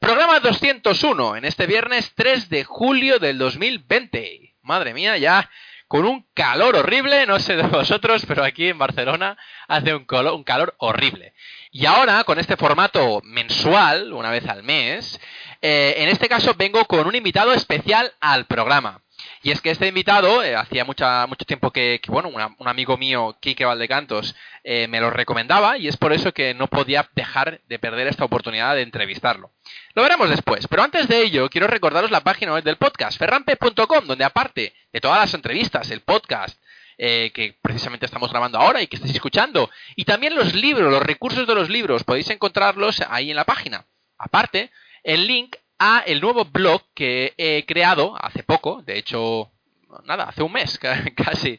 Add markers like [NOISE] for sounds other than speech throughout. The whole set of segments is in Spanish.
Programa 201 en este viernes 3 de julio del 2020. Madre mía, ya con un calor horrible, no sé de vosotros, pero aquí en Barcelona hace un, calor horrible. Y ahora, con este formato mensual, una vez al mes, eh, en este caso vengo con un invitado especial al programa. Y es que este invitado, eh, hacía mucha, mucho tiempo que, bueno, un amigo mío, Quique Valdecantos, eh, me lo recomendaba y es por eso que no podía dejar de perder esta oportunidad de entrevistarlo. Lo veremos después, pero antes de ello quiero recordaros la página web del podcast, ferrampe.com, donde aparte de todas las entrevistas, el podcast, eh, que precisamente estamos grabando ahora y que estáis escuchando, y también los libros, los recursos de los libros, podéis encontrarlos ahí en la página. Aparte, el link a el nuevo blog que he creado hace poco, de hecho, nada, hace un mes [LAUGHS] casi,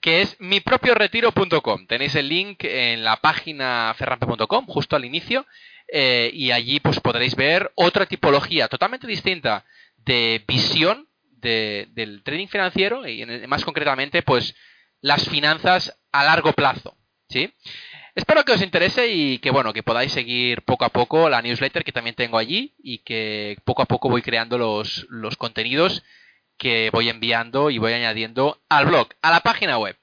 que es mipropioretiro.com. Tenéis el link en la página ferrampe.com, justo al inicio, eh, y allí pues podréis ver otra tipología totalmente distinta de visión del trading financiero y más concretamente pues las finanzas a largo plazo, ¿sí? Espero que os interese y que bueno, que podáis seguir poco a poco la newsletter que también tengo allí y que poco a poco voy creando los, los contenidos que voy enviando y voy añadiendo al blog, a la página web.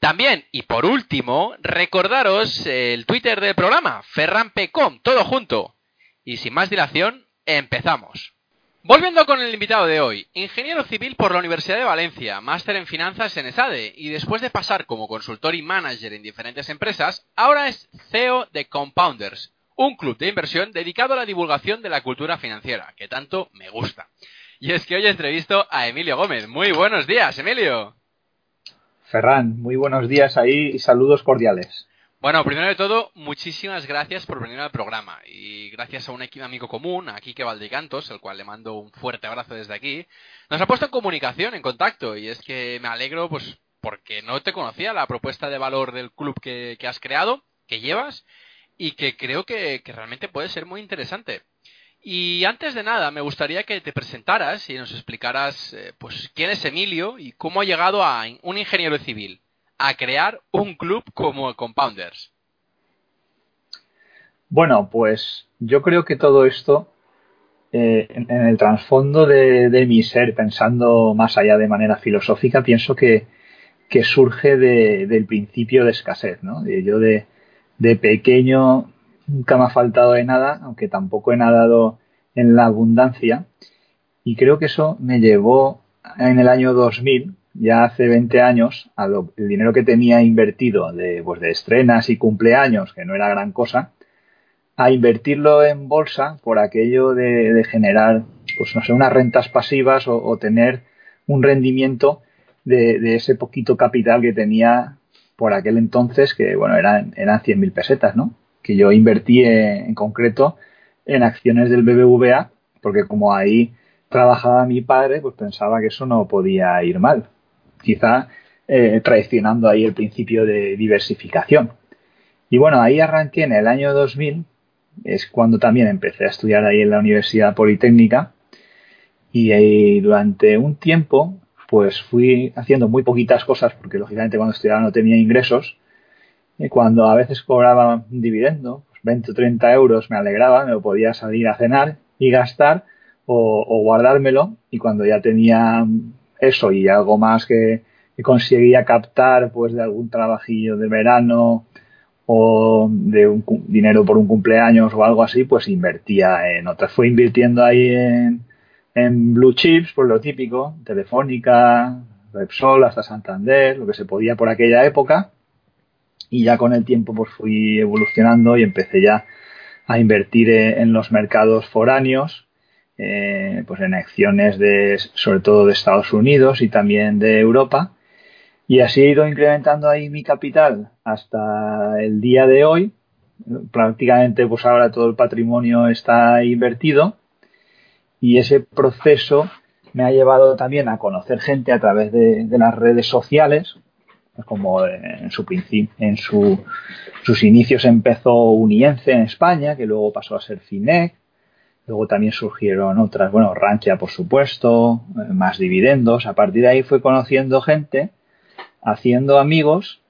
También, y por último, recordaros el Twitter del programa, ferrampecom, todo junto. Y sin más dilación, empezamos. Volviendo con el invitado de hoy, ingeniero civil por la Universidad de Valencia, máster en finanzas en ESADE y después de pasar como consultor y manager en diferentes empresas, ahora es CEO de Compounders, un club de inversión dedicado a la divulgación de la cultura financiera, que tanto me gusta. Y es que hoy entrevisto a Emilio Gómez. Muy buenos días, Emilio. Ferran, muy buenos días ahí y saludos cordiales. Bueno, primero de todo, muchísimas gracias por venir al programa. Y gracias a un amigo común, a Quique Valdecantos, el cual le mando un fuerte abrazo desde aquí, nos ha puesto en comunicación, en contacto. Y es que me alegro pues porque no te conocía la propuesta de valor del club que, has creado, que llevas y que creo que, realmente puede ser muy interesante. Y antes de nada, me gustaría que te presentaras y nos explicaras eh, pues quién es Emilio y cómo ha llegado a un ingeniero civil a crear un club como Compounders? Bueno, pues yo creo que todo esto, eh, en, el trasfondo de, mi ser, pensando más allá de manera filosófica, pienso que, surge del principio de escasez. ¿no? Yo de, de pequeño nunca me ha faltado de nada, aunque tampoco he nadado en la abundancia. Y creo que eso me llevó en el año 2000 ya hace 20 años, el dinero que tenía invertido de, pues de estrenas y cumpleaños, que no era gran cosa, a invertirlo en bolsa por aquello de, generar, pues no sé, unas rentas pasivas o, tener un rendimiento de, ese poquito capital que tenía por aquel entonces, que bueno, eran, eran 100.000 pesetas, ¿no? Que yo invertí en concreto en acciones del BBVA, porque como ahí trabajaba mi padre, pues pensaba que eso no podía ir mal quizá eh, traicionando ahí el principio de diversificación. Y bueno, ahí arranqué en el año 2000, es cuando también empecé a estudiar ahí en la Universidad Politécnica y ahí durante un tiempo pues fui haciendo muy poquitas cosas porque lógicamente cuando estudiaba no tenía ingresos y cuando a veces cobraba un dividendo, pues 20 o 30 euros me alegraba, me podía salir a cenar y gastar o guardármelo y cuando ya tenía eso y algo más que, conseguía captar pues de algún trabajillo de verano o de un dinero por un cumpleaños o algo así, pues invertía en otras. Fue invirtiendo ahí en, en blue chips, por lo típico, Telefónica, Repsol, hasta Santander, lo que se podía por aquella época. Y ya con el tiempo pues fui evolucionando y empecé ya a invertir en los mercados foráneos eh, pues en acciones de, sobre todo de Estados Unidos y también de Europa. Y así he ido incrementando ahí mi capital hasta el día de hoy. Prácticamente pues ahora todo el patrimonio está invertido y ese proceso me ha llevado también a conocer gente a través de, las redes sociales, como en su en su, sus inicios empezó Uniense en España, que luego pasó a ser Finec, luego también surgieron otras, bueno, Rancha por supuesto, eh, más dividendos, a partir de ahí fue conociendo gente, haciendo amigos,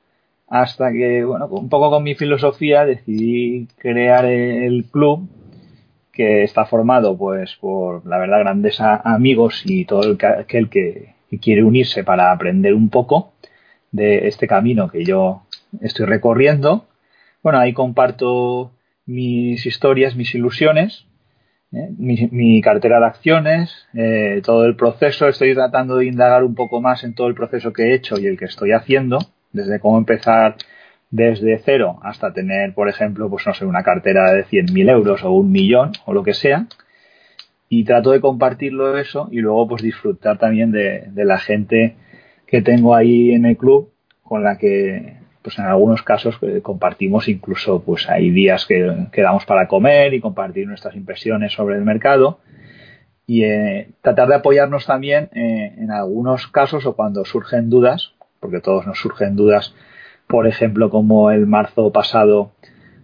hasta que, bueno, un poco con mi filosofía decidí crear el club que está formado pues por la verdad grandes amigos y todo aquel que, quiere unirse para aprender un poco de este camino que yo estoy recorriendo. Bueno, ahí comparto mis historias, mis ilusiones, ¿eh? mi, cartera de acciones, eh, todo el proceso. Estoy tratando de indagar un poco más en todo el proceso que he hecho y el que estoy haciendo, desde cómo empezar desde cero hasta tener, por ejemplo, pues no sé, una cartera de 100.000 euros o un millón o lo que sea. Y trato de compartirlo eso y luego pues disfrutar también de, la gente que tengo ahí en el club con la que pues en algunos casos eh, compartimos incluso pues hay días que quedamos para comer y compartir nuestras impresiones sobre el mercado y eh, tratar de apoyarnos también eh, en algunos casos o cuando surgen dudas porque todos nos surgen dudas por ejemplo, como el marzo pasado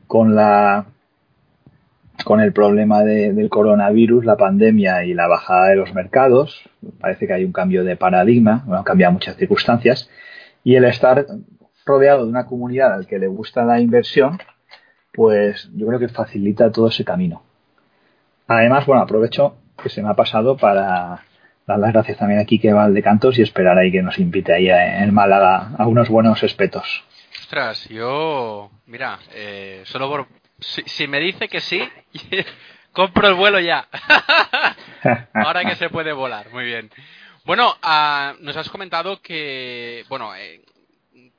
con la con el problema del coronavirus, la pandemia y la bajada de los mercados. Parece que hay un cambio de paradigma, bueno, cambia muchas circunstancias. Y el estar rodeado de una comunidad al que le gusta la inversión, pues yo creo que facilita todo ese camino. Además, bueno, aprovecho que se me ha pasado para dar las gracias también a Quique Valdecantos y esperar ahí que nos invite ahí en Málaga a unos buenos espetos. Ostras, yo, mira, eh, solo por... Si, me dice que sí, [LAUGHS] compro el vuelo ya. [LAUGHS] Ahora que se puede volar, muy bien. Bueno, ah, nos has comentado que, bueno, eh,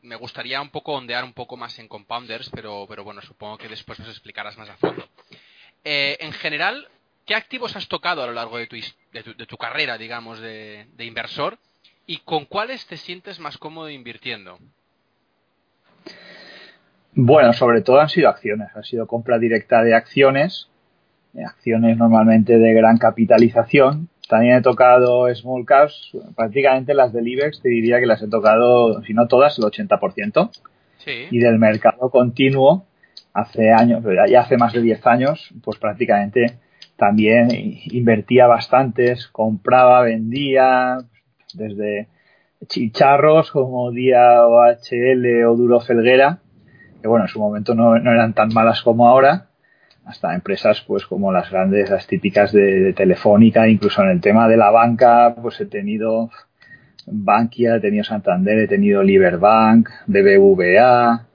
me gustaría un poco ondear un poco más en compounders, pero, pero bueno, supongo que después nos explicarás más a fondo. Eh, en general, ¿qué activos has tocado a lo largo de tu, de tu, carrera, digamos, de, de inversor? ¿Y con cuáles te sientes más cómodo invirtiendo? Bueno, sobre todo han sido acciones, ha sido compra directa de acciones, acciones normalmente de gran capitalización. También he tocado small caps, prácticamente las del IBEX te diría que las he tocado, si no todas, el 80%. Sí. Y del mercado continuo, hace años, ya hace más de 10 años, pues prácticamente también invertía bastantes, compraba, vendía, desde chicharros como Día OHL o Duro Felguera, que bueno, en su momento no, eran tan malas como ahora, hasta empresas pues como las grandes, las típicas de, Telefónica, incluso en el tema de la banca, pues he tenido Bankia, he tenido Santander, he tenido Liberbank, BBVA,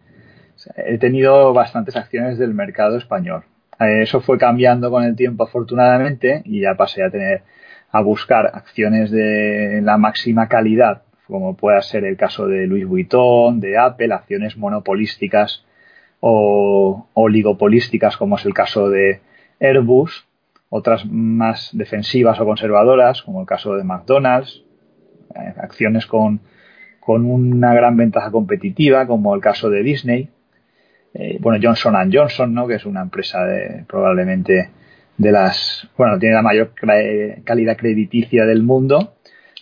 he tenido bastantes acciones del mercado español. Eh, eso fue cambiando con el tiempo afortunadamente y ya pasé a tener a buscar acciones de la máxima calidad como pueda ser el caso de Louis Vuitton, de Apple, acciones monopolísticas o oligopolísticas, como es el caso de Airbus, otras más defensivas o conservadoras, como el caso de McDonald's, eh, acciones con, con, una gran ventaja competitiva, como el caso de Disney, eh, bueno, Johnson Johnson, ¿no? que es una empresa de, probablemente de las, bueno, tiene la mayor calidad crediticia del mundo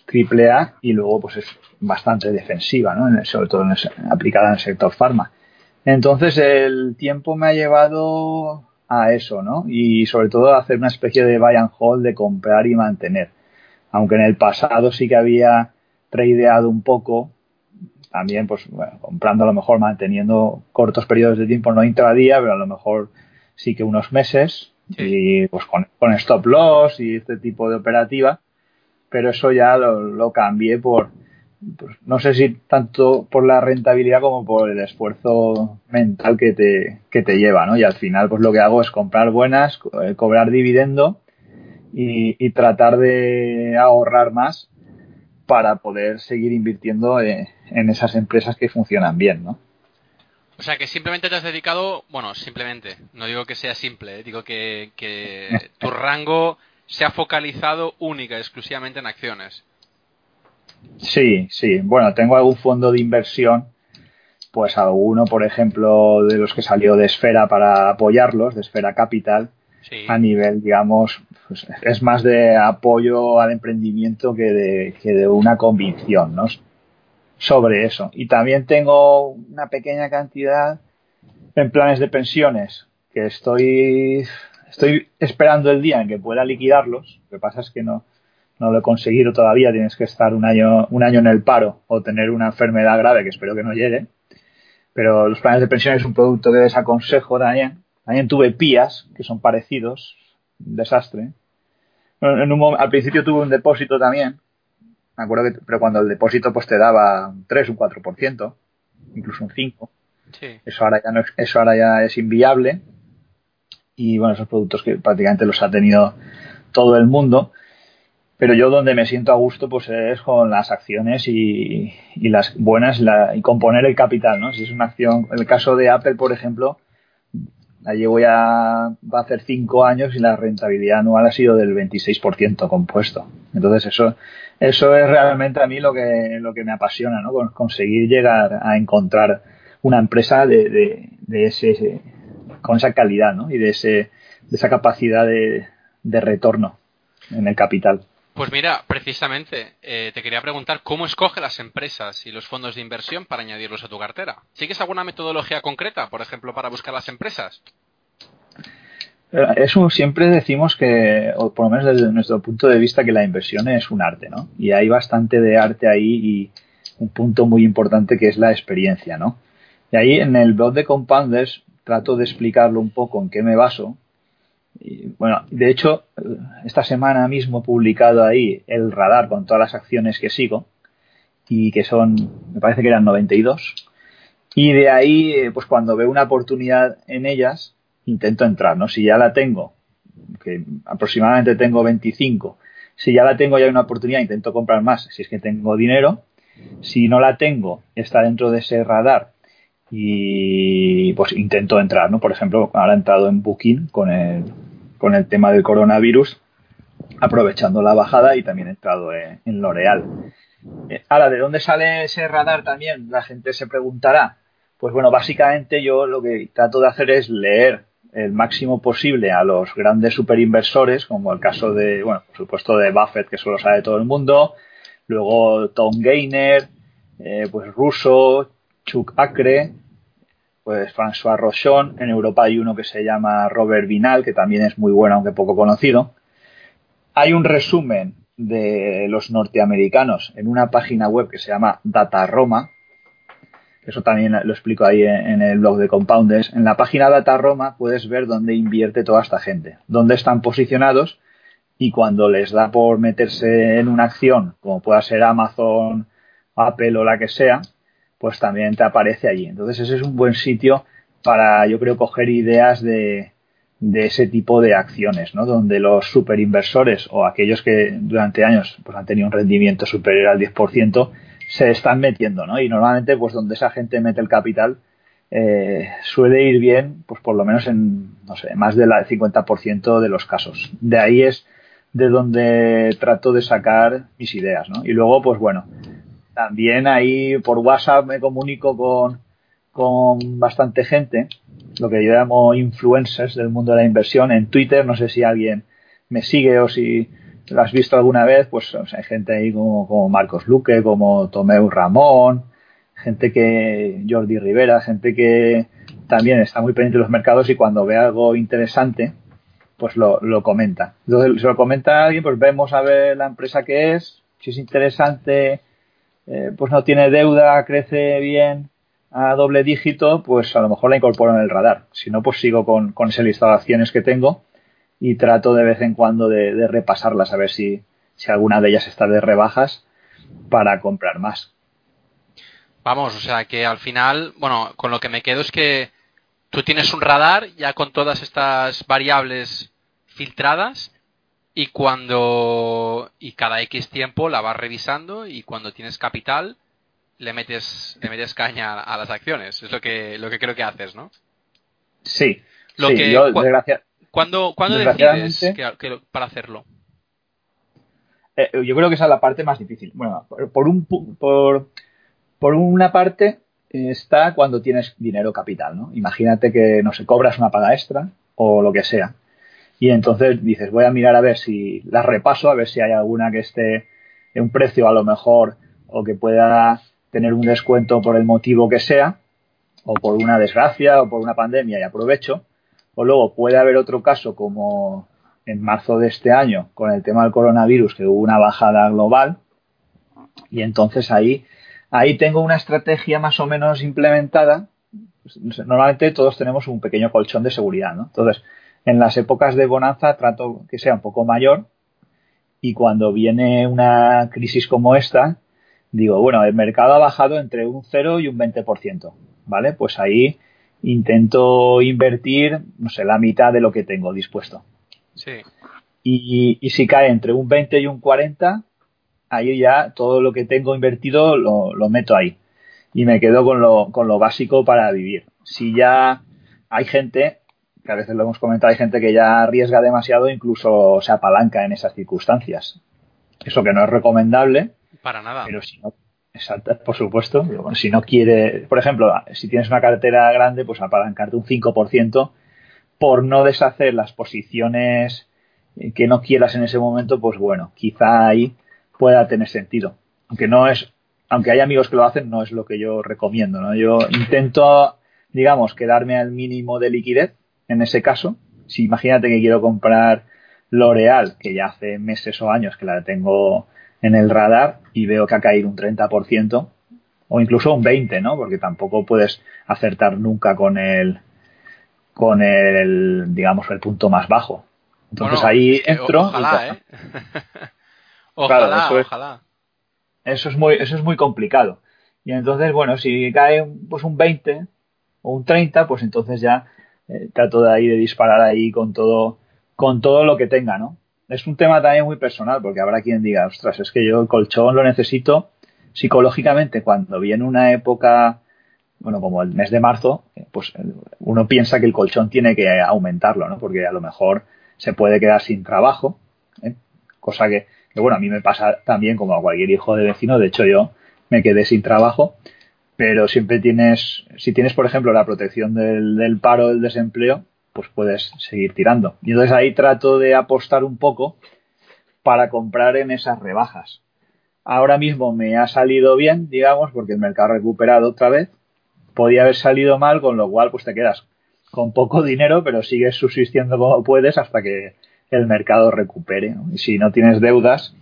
triple A y luego pues es bastante defensiva, ¿no? sobre todo aplicada en el sector farma. Entonces el tiempo me ha llevado a eso, ¿no? Y sobre todo a hacer una especie de buy and hold de comprar y mantener. Aunque en el pasado sí que había tradeado un poco, también pues bueno, comprando a lo mejor manteniendo cortos periodos de tiempo, no intradía, pero a lo mejor sí que unos meses y pues con, con stop loss y este tipo de operativa pero eso ya lo, cambié por, pues, no sé si tanto por la rentabilidad como por el esfuerzo mental que te, que te lleva, ¿no? Y al final, pues lo que hago es comprar buenas, eh, cobrar dividendo y, tratar de ahorrar más para poder seguir invirtiendo eh, en esas empresas que funcionan bien, ¿no? O sea, que simplemente te has dedicado, bueno, simplemente, no digo que sea simple, eh, digo que, que [LAUGHS] tu rango se ha focalizado única y exclusivamente en acciones. Sí, sí. Bueno, tengo algún fondo de inversión, pues alguno, por ejemplo, de los que salió de Esfera para apoyarlos, de Esfera Capital, a nivel, digamos, pues, es más de apoyo al emprendimiento que de, que de una convicción, ¿no? Sobre eso. Y también tengo una pequeña cantidad en planes de pensiones que estoy, estoy esperando el día en que pueda liquidarlos. Lo que pasa es que no, no lo he conseguido todavía. Tienes que estar un año, un año en el paro o tener una enfermedad grave que espero que no llegue. Pero los planes de pensiones es un producto que desaconsejo también también tuve pías, que son parecidos. Un desastre. En un, al principio tuve un depósito también. Me acuerdo que, pero cuando el depósito pues te daba un 3, un 4%, incluso un 5. Sí. Eso ahora ya no, eso ahora ya es inviable. Y bueno, esos productos que prácticamente los ha tenido todo el mundo. Pero yo donde me siento a gusto pues es con las acciones y, y las buenas y componer el capital, ¿no? Si es una acción, el caso de Apple, por ejemplo, la llevo ya, va a hacer cinco años y la rentabilidad anual ha sido del 26% compuesto. Entonces eso, eso es realmente a mí lo que, lo que me apasiona, ¿no? Conseguir llegar a encontrar una empresa de, de, ese, con esa calidad, ¿no? Y de ese, de esa capacidad de, de retorno en el capital. Pues mira, precisamente eh, te quería preguntar cómo escoge las empresas y los fondos de inversión para añadirlos a tu cartera. ¿Sigues alguna metodología concreta, por ejemplo, para buscar las empresas? Eh, eso siempre decimos que, o por lo menos desde nuestro punto de vista, que la inversión es un arte, ¿no? Y hay bastante de arte ahí y un punto muy importante que es la experiencia, ¿no? Y ahí en el blog de Compounders trato de explicarlo un poco en qué me baso bueno, de hecho, esta semana mismo he publicado ahí el radar con todas las acciones que sigo y que son, me parece que eran 92. Y de ahí, eh, pues cuando veo una oportunidad en ellas, intento entrar, ¿no? Si ya la tengo, que aproximadamente tengo 25, si ya la tengo ya hay una oportunidad, intento comprar más, si es que tengo dinero. Si no la tengo, está dentro de ese radar y pues intento entrar, ¿no? Por ejemplo, ahora he entrado en Booking con el, con el tema del coronavirus, aprovechando la bajada y también he entrado en, L'Oreal. Eh, ahora, ¿de dónde sale ese radar también? La gente se preguntará. Pues bueno, básicamente yo lo que trato de hacer es leer el máximo posible a los grandes superinversores, como el caso de, bueno, por supuesto de Buffett, que solo sabe todo el mundo, luego Tom Gainer, eh, pues Russo, Chuck Acre, pues François Rochon. En Europa hay uno que se llama Robert Vinal, que también es muy bueno, aunque poco conocido. Hay un resumen de los norteamericanos en una página web que se llama Data Roma. Eso también lo explico ahí en el blog de Compounders. En la página Data Roma puedes ver dónde invierte toda esta gente, dónde están posicionados y cuando les da por meterse en una acción, como pueda ser Amazon, Apple o la que sea, pues también te aparece allí. Entonces ese es un buen sitio para, yo creo, coger ideas de, de ese tipo de acciones, ¿no? Donde los superinversores o aquellos que durante años pues, han tenido un rendimiento superior al 10% se están metiendo, ¿no? Y normalmente, pues donde esa gente mete el capital, eh, suele ir bien, pues por lo menos en, no sé, más del 50% de los casos. De ahí es de donde trato de sacar mis ideas, ¿no? Y luego, pues bueno, también ahí por WhatsApp me comunico con, con bastante gente, lo que yo llamo influencers del mundo de la inversión. En Twitter, no sé si alguien me sigue o si lo has visto alguna vez, pues hay gente ahí como, como Marcos Luque, como Tomeu Ramón, gente que, Jordi Rivera, gente que también está muy pendiente de los mercados y cuando ve algo interesante, pues lo, lo comenta. Entonces, si lo comenta alguien, pues vemos a ver la empresa que es, si es interesante eh, pues no tiene deuda, crece bien a doble dígito, pues a lo mejor la incorporo en el radar. Si no, pues sigo con, con ese listado de acciones que tengo y trato de vez en cuando de, repasarlas a ver si, si alguna de ellas está de rebajas para comprar más. Vamos, o sea que al final, bueno, con lo que me quedo es que tú tienes un radar ya con todas estas variables filtradas y cuando y cada X tiempo la vas revisando y cuando tienes capital le metes le metes caña a las acciones. Es lo que lo que creo que haces no sí. Lo que yo, cuando cuando decides que, para hacerlo eh, yo creo que esa es la parte más difícil. Bueno por, un por por una parte está cuando tienes dinero capital no imagínate que no sé cobras una paga extra o lo que sea y entonces dices, voy a mirar a ver si las repaso, a ver si hay alguna que esté en un precio a lo mejor o que pueda tener un descuento por el motivo que sea, o por una desgracia o por una pandemia y aprovecho. O luego puede haber otro caso como en marzo de este año con el tema del coronavirus que hubo una bajada global y entonces ahí ahí tengo una estrategia más o menos implementada. Normalmente todos tenemos un pequeño colchón de seguridad, ¿no? Entonces, en las épocas de bonanza trato que sea un poco mayor y cuando viene una crisis como esta, digo, bueno, el mercado ha bajado entre un 0 y un 20%, ¿vale? Pues ahí intento invertir, no sé, la mitad de lo que tengo dispuesto. Sí. Y, y si cae entre un 20 y un 40, ahí ya todo lo que tengo invertido lo, lo meto ahí. Y me quedo con lo, con lo básico para vivir. Si ya hay gente, que a veces lo hemos comentado, hay gente que ya arriesga demasiado, incluso se apalanca en esas circunstancias. Eso que no es recomendable. Para nada. Pero si no, exacto, por supuesto. Bueno, si no quiere, por ejemplo, si tienes una cartera grande, pues apalancarte un 5% por no deshacer las posiciones que no quieras en ese momento, pues bueno, quizá ahí pueda tener sentido. Aunque no es, aunque hay amigos que lo hacen, no es lo que yo recomiendo, ¿no? Yo intento, digamos, quedarme al mínimo de liquidez en ese caso. Si imagínate que quiero comprar L'Oreal, que ya hace meses o años que la tengo en el radar y veo que ha caído un 30% o incluso un 20, ¿no? Porque tampoco puedes acertar nunca con el con el digamos el punto más bajo. Entonces Bueno, ahí es que entro. Ojalá. ¿eh? [LAUGHS] ojalá, Claro, eso es- ojalá. Eso es muy, eso es muy complicado. Y entonces, bueno, si cae pues un 20 o un 30, pues entonces ya eh, trato de ahí de disparar ahí con todo, con todo lo que tenga, ¿no? Es un tema también muy personal, porque habrá quien diga, ostras, es que yo el colchón lo necesito psicológicamente cuando viene una época, bueno, como el mes de marzo, eh, pues eh, uno piensa que el colchón tiene que aumentarlo, ¿no? Porque a lo mejor se puede quedar sin trabajo, cosa que, que, bueno, a mí me pasa también como a cualquier hijo de vecino, de hecho yo me quedé sin trabajo, pero siempre tienes, si tienes por ejemplo la protección del, del paro, del desempleo, pues puedes seguir tirando. Y entonces ahí trato de apostar un poco para comprar en esas rebajas. Ahora mismo me ha salido bien, digamos, porque el mercado ha recuperado otra vez. Podía haber salido mal, con lo cual pues te quedas con poco dinero, pero sigues subsistiendo como puedes hasta que el mercado recupere. Y si no tienes deudas,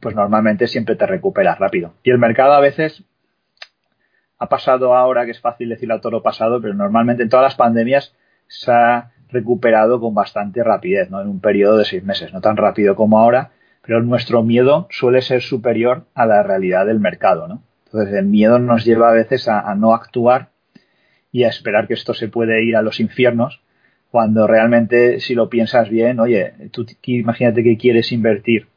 pues normalmente siempre te recuperas rápido. Y el mercado a veces ha pasado ahora, que es fácil decirlo a todo lo pasado, pero normalmente en todas las pandemias se ha recuperado con bastante rapidez, ¿no? En un periodo de seis meses, no tan rápido como ahora, pero nuestro miedo suele ser superior a la realidad del mercado, ¿no? Entonces el miedo nos lleva a veces a, a no actuar y a esperar que esto se puede ir a los infiernos, cuando realmente, si lo piensas bien, oye, tú imagínate que quieres invertir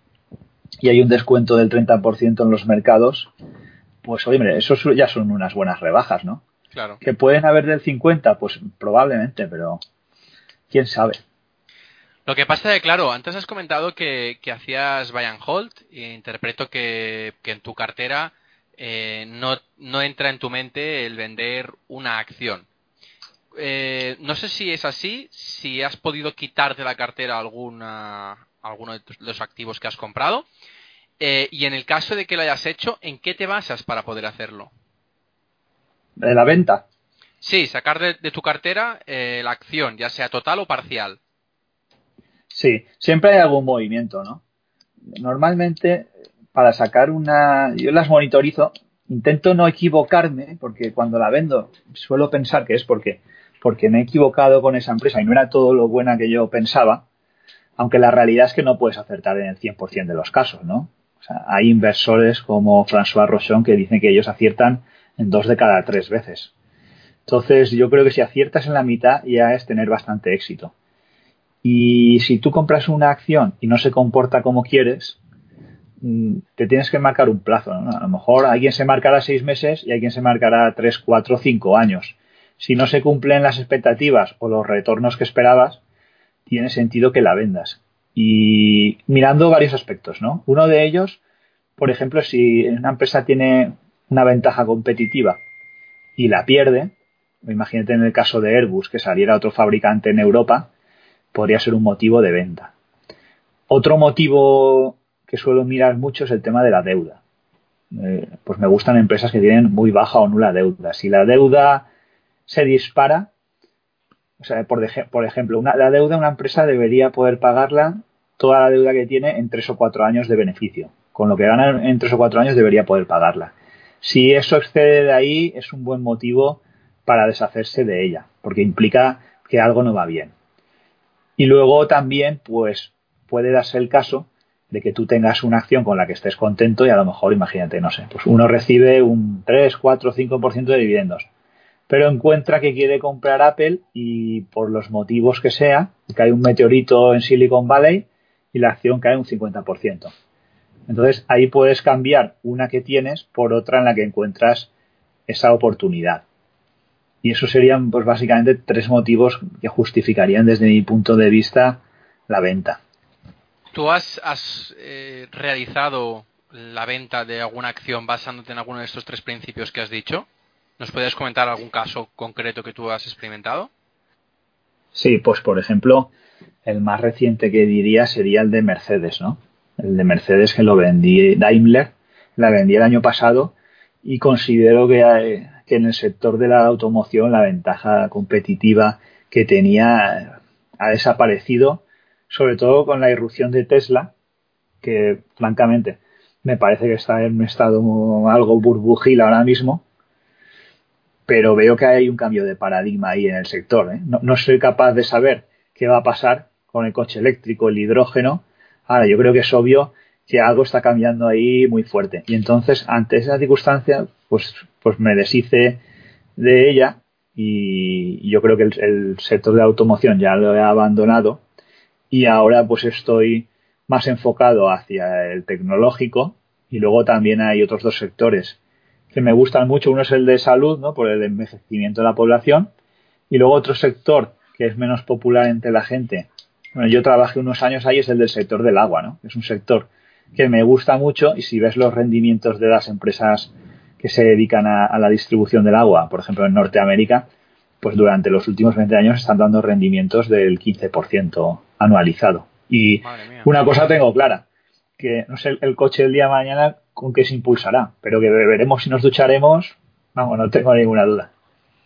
y hay un descuento del 30% en los mercados, pues oye, eso ya son unas buenas rebajas, ¿no? Claro. Que pueden haber del 50, pues probablemente, pero quién sabe. Lo que pasa es que, claro, antes has comentado que, que hacías buy and hold e interpreto que, que en tu cartera eh, no, no entra en tu mente el vender una acción. Eh, no sé si es así, si has podido quitar de la cartera alguna, alguno de tus- los activos que has comprado. Eh, y en el caso de que lo hayas hecho, ¿en qué te basas para poder hacerlo? De la venta. Sí, sacar de, de tu cartera eh, la acción, ya sea total o parcial. Sí, siempre hay algún movimiento, ¿no? Normalmente, para sacar una. Yo las monitorizo, intento no equivocarme, porque cuando la vendo suelo pensar que es porque, porque me he equivocado con esa empresa y no era todo lo buena que yo pensaba, aunque la realidad es que no puedes acertar en el 100% de los casos, ¿no? Hay inversores como François Rochon que dicen que ellos aciertan en dos de cada tres veces. Entonces, yo creo que si aciertas en la mitad ya es tener bastante éxito. Y si tú compras una acción y no se comporta como quieres, mm, te tienes que marcar un plazo. A lo mejor alguien se marcará seis meses y hay quien se marcará tres, cuatro, cinco años. Si no se cumplen las expectativas o los retornos que esperabas, tiene sentido que la vendas. Y mirando varios aspectos, ¿no? Uno de ellos, por ejemplo, si una empresa tiene una ventaja competitiva y la pierde, imagínate en el caso de Airbus que saliera otro fabricante en Europa, podría ser un motivo de venta. Otro motivo que suelo mirar mucho es el tema de la deuda. Eh, pues me gustan empresas que tienen muy baja o nula deuda. Si la deuda se dispara, o sea, por, por ejemplo, una, la deuda una empresa debería poder pagarla toda la deuda que tiene en tres o cuatro años de beneficio. Con lo que gana en tres o cuatro años debería poder pagarla. Si eso excede de ahí, es un buen motivo para deshacerse de ella, porque implica que algo no va bien. Y luego también, pues, puede darse el caso de que tú tengas una acción con la que estés contento y a lo mejor, imagínate, no sé, pues uno recibe un 3, 4, 5% de dividendos, pero encuentra que quiere comprar Apple y por los motivos que sea, cae un meteorito en Silicon Valley y la acción cae un 50%. Entonces ahí puedes cambiar una que tienes por otra en la que encuentras esa oportunidad. Y eso serían pues básicamente tres motivos que justificarían desde mi punto de vista la venta. ¿Tú has, eh, realizado la venta de alguna acción basándote en alguno de estos tres principios que has dicho? ¿Nos puedes comentar algún caso concreto que tú has experimentado? Sí, pues por ejemplo, el más reciente que diría sería el de Mercedes, ¿no? El de Mercedes que lo vendí Daimler, la vendí el año pasado y considero que, que en el sector de la automoción la ventaja competitiva que tenía ha desaparecido sobre todo con la irrupción de Tesla, que francamente me parece que está en un estado algo burbujil ahora mismo, pero veo que hay un cambio de paradigma ahí en el sector. ¿eh? No, no, soy capaz de saber qué va a pasar con el coche eléctrico, el hidrógeno. Ahora, yo creo que es obvio que algo está cambiando ahí muy fuerte. Y entonces, ante esa circunstancia, pues, pues me deshice de ella y yo creo que el, el sector de automoción ya lo he abandonado y ahora pues estoy más enfocado hacia el tecnológico y luego también hay otros dos sectores que me gustan mucho. Uno es el de salud, ¿no? Por el envejecimiento de la población y luego otro sector que es menos popular entre la gente. Bueno, yo trabajé unos años ahí, es el del sector del agua, ¿no? Es un sector que me gusta mucho y si ves los rendimientos de las empresas que se dedican a, a la distribución del agua, por ejemplo en Norteamérica, pues durante los últimos 20 años están dando rendimientos del 15% anualizado. Y una cosa tengo clara, que no sé el coche el día de mañana con qué se impulsará, pero que veremos si nos ducharemos, vamos, no tengo ninguna duda.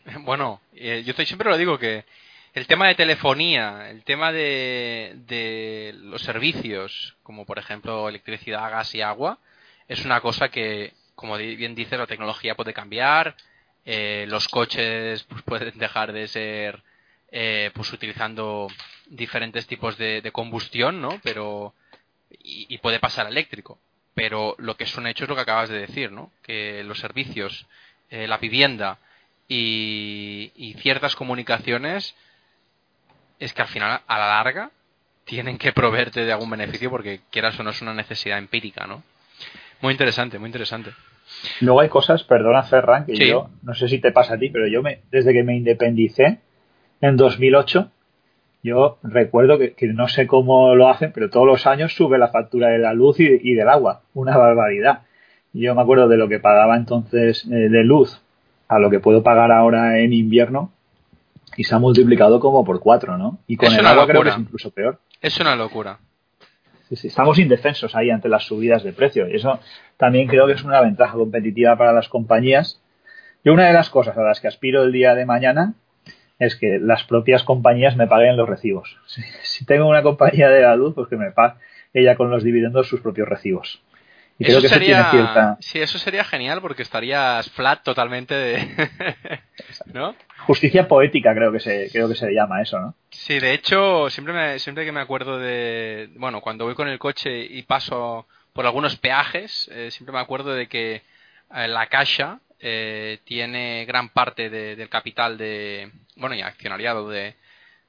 [LAUGHS] Bueno, eh, yo siempre lo digo que el tema de telefonía, el tema de, de los servicios, como por ejemplo electricidad, gas y agua, es una cosa que, como bien dice, la tecnología puede cambiar, eh, los coches pues, pueden dejar de ser eh, pues utilizando diferentes tipos de, combustión, ¿no? Pero y, puede pasar eléctrico. Pero lo que es un hecho es lo que acabas de decir, ¿no? Que los servicios, eh, la vivienda y, y ciertas comunicaciones es que al final a la larga tienen que proveerte de algún beneficio porque quieras o no es una necesidad empírica, ¿no? Muy interesante, muy interesante. Luego hay cosas, perdona Ferran, que yo no sé si te pasa a ti, pero yo me, desde que me independicé en 2008, yo recuerdo que, no sé cómo lo hacen, pero todos los años sube la factura de la luz y, del agua, una barbaridad. Yo me acuerdo de lo que pagaba entonces eh, de luz a lo que puedo pagar ahora en invierno y se ha multiplicado como por cuatro, ¿no? Y con el agua creo que es incluso peor. Es una locura estamos indefensos ahí ante las subidas de precio. Y eso también creo que es una ventaja competitiva para las compañías. Y una de las cosas a las que aspiro el día de mañana es que las propias compañías me paguen los recibos. [LAUGHS] Si, tengo una compañía de la luz, pues que me pague ella con los dividendos sus propios recibos. Y creo que sería, eso cierta... Sí, eso sería genial porque estarías flat totalmente de... [LAUGHS] ¿no? Justicia poética creo que se creo que se llama eso, ¿no? Sí, de hecho, siempre me, siempre que me acuerdo de, bueno, cuando voy con el coche y paso por algunos peajes, eh, siempre me acuerdo de que eh, la Caixa eh, tiene gran parte del capital de, bueno, y accionariado de,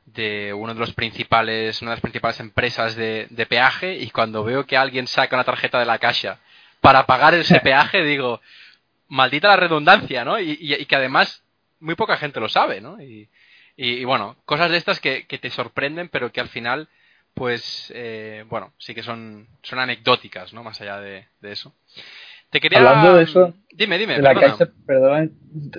de uno de los principales, una de las principales empresas de, de peaje y cuando veo que alguien saca una tarjeta de la Caixa para pagar ese [LAUGHS] peaje, digo, maldita la redundancia, ¿no? Y, y, y que además muy poca gente lo sabe, ¿no? Y, y, bueno, cosas de estas que, te sorprenden, pero que al final, pues, eh, bueno, sí que son, son anecdóticas, ¿no? Más allá de, eso. Te quería... Hablando de eso, dime, dime. La perdón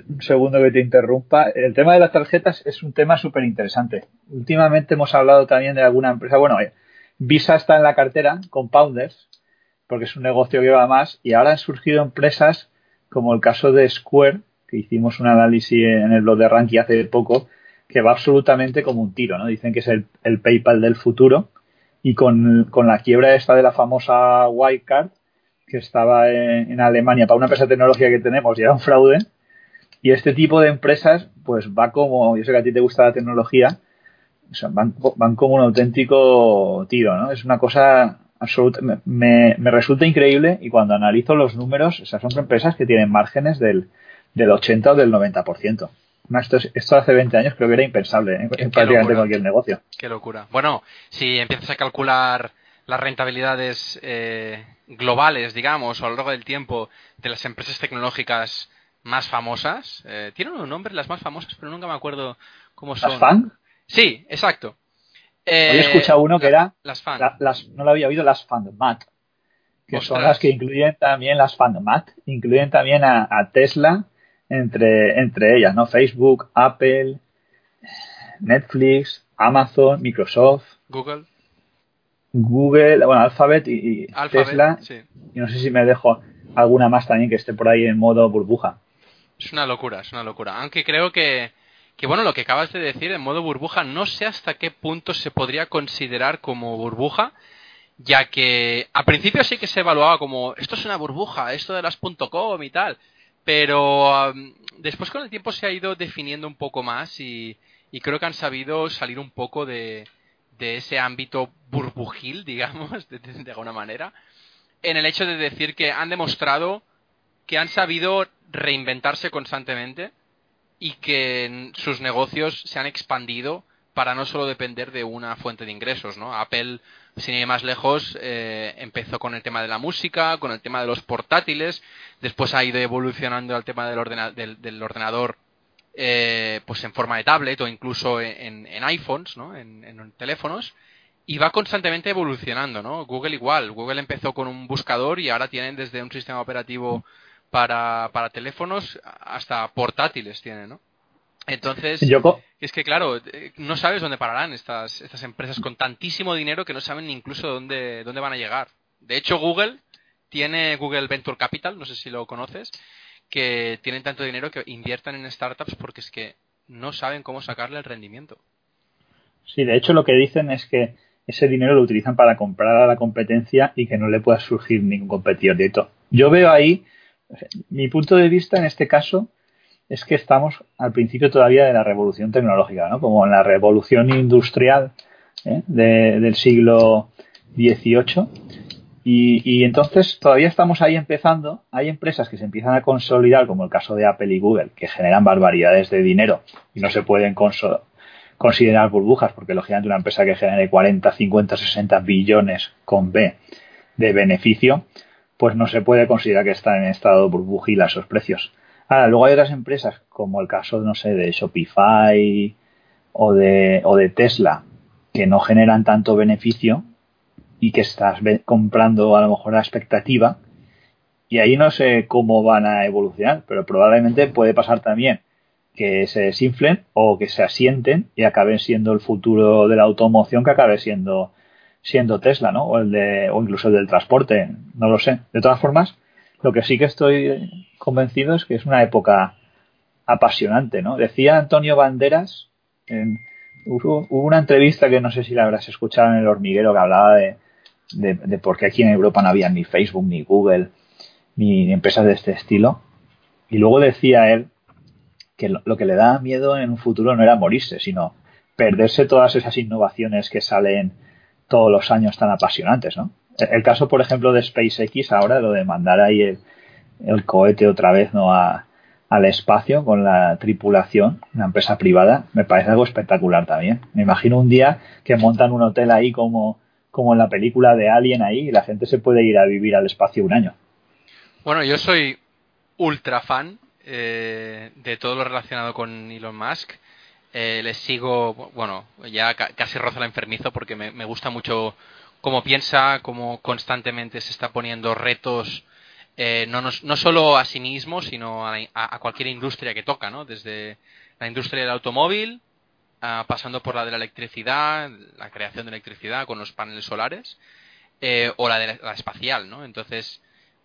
un segundo que te interrumpa. El tema de las tarjetas es un tema súper interesante. Últimamente hemos hablado también de alguna empresa. Bueno, eh, Visa está en la cartera, Compounders, porque es un negocio que va más, y ahora han surgido empresas como el caso de Square, que hicimos un análisis en el blog de Ranky hace poco, que va absolutamente como un tiro, ¿no? Dicen que es el, PayPal del futuro, y con, la quiebra esta de la famosa Wildcard, que estaba en, Alemania para una empresa de tecnología que tenemos y era un fraude, y este tipo de empresas, pues va como, yo sé que a ti te gusta la tecnología, van, van como un auténtico tiro, ¿no? Es una cosa absoluta, me, me, resulta increíble y cuando analizo los números, esas son empresas que tienen márgenes del, del 80 o del 90%. Esto, esto hace 20 años creo que era impensable en, prácticamente cualquier negocio. Qué locura. Bueno, si empiezas a calcular las rentabilidades eh, globales, digamos, o a lo largo del tiempo de las empresas tecnológicas más famosas, eh, tienen un nombre las más famosas, pero nunca me acuerdo cómo son. ¿Las FAN? Sí, exacto. Eh, Hoy he escuchado uno que era. Las FAN. no lo había oído, las FANDMAT. Que son las que incluyen también las FANDMAT. Incluyen también a, Tesla entre, entre ellas, ¿no? Facebook, Apple, Netflix, Amazon, Microsoft. Google. Google, bueno, Alphabet y, Tesla. Y no sé si me dejo alguna más también que esté por ahí en modo burbuja. Es una locura, es una locura. Aunque creo que, que, bueno, lo que acabas de decir en modo burbuja, no sé hasta qué punto se podría considerar como burbuja, ya que al principio sí que se evaluaba como, esto es una burbuja, esto de las .com y tal, pero después con el tiempo se ha ido definiendo un poco más y, y creo que han sabido salir un poco de, de ese ámbito burbujil, [LAUGHS] digamos, de, alguna manera, en el hecho de decir que han demostrado que han sabido reinventarse constantemente y que sus negocios se han expandido para no solo depender de una fuente de ingresos, ¿no? Apple, sin ir más lejos, eh, empezó con el tema de la música, con el tema de los portátiles, después ha ido evolucionando al tema del, del, ordenador eh, pues en forma de tablet o incluso en, iPhones, ¿no? en, teléfonos, y va constantemente evolucionando, ¿no? Google igual, Google empezó con un buscador y ahora tienen desde un sistema operativo para, para teléfonos hasta portátiles tiene, ¿no? Entonces, es que claro, no sabes dónde pararán estas, estas empresas con tantísimo dinero que no saben ni incluso dónde, dónde van a llegar. De hecho, Google tiene Google Venture Capital, no sé si lo conoces, que tienen tanto dinero que inviertan en startups porque es que no saben cómo sacarle el rendimiento. Sí, de hecho lo que dicen es que ese dinero lo utilizan para comprar a la competencia y que no le pueda surgir ningún competidor directo. Yo veo ahí mi punto de vista en este caso es que estamos al principio todavía de la revolución tecnológica, ¿no? Como en la revolución industrial ¿eh? del siglo XVIII. Y, entonces todavía estamos ahí empezando. Hay empresas que se empiezan a consolidar, como el caso de Apple y Google, que generan barbaridades de dinero y no se pueden considerar burbujas, porque lógicamente una empresa que genere 40, 50, 60 billones con B de beneficio, pues no se puede considerar que está en estado burbujil a esos precios. Ahora, luego hay otras empresas, como el caso, no sé, de Shopify o de, o de Tesla, que no generan tanto beneficio y que estás comprando a lo mejor la expectativa. Y ahí no sé cómo van a evolucionar, pero probablemente puede pasar también que se desinflen o que se asienten y acaben siendo el futuro de la automoción que acabe siendo siendo Tesla, ¿no? O el de, o incluso el del transporte, no lo sé. De todas formas, lo que sí que estoy convencido es que es una época apasionante, ¿no? Decía Antonio Banderas, en, hubo, una entrevista que no sé si la habrás escuchado en el hormiguero que hablaba de, de, por qué aquí en Europa no había ni Facebook, ni Google, ni, empresas de este estilo. Y luego decía él que lo, que le da miedo en un futuro no era morirse, sino perderse todas esas innovaciones que salen todos los años tan apasionantes, ¿no? El caso, por ejemplo, de SpaceX ahora, lo de mandar ahí el, cohete otra vez, ¿no? Al espacio con la tripulación, una empresa privada, me parece algo espectacular también. Me imagino un día que montan un hotel ahí como, como en la película de Alien ahí y la gente se puede ir a vivir al espacio un año. Bueno, yo soy ultra fan eh, de todo lo relacionado con Elon Musk. Eh, les sigo, bueno, ya casi rozo la enfermizo porque me, gusta mucho cómo piensa, cómo constantemente se está poniendo retos eh, no, no, solo a sí mismo, sino a, cualquier industria que toca, ¿no? Desde la industria del automóvil, pasando por la de la electricidad, la creación de electricidad con los paneles solares, eh, o la de la, espacial, ¿no? Entonces,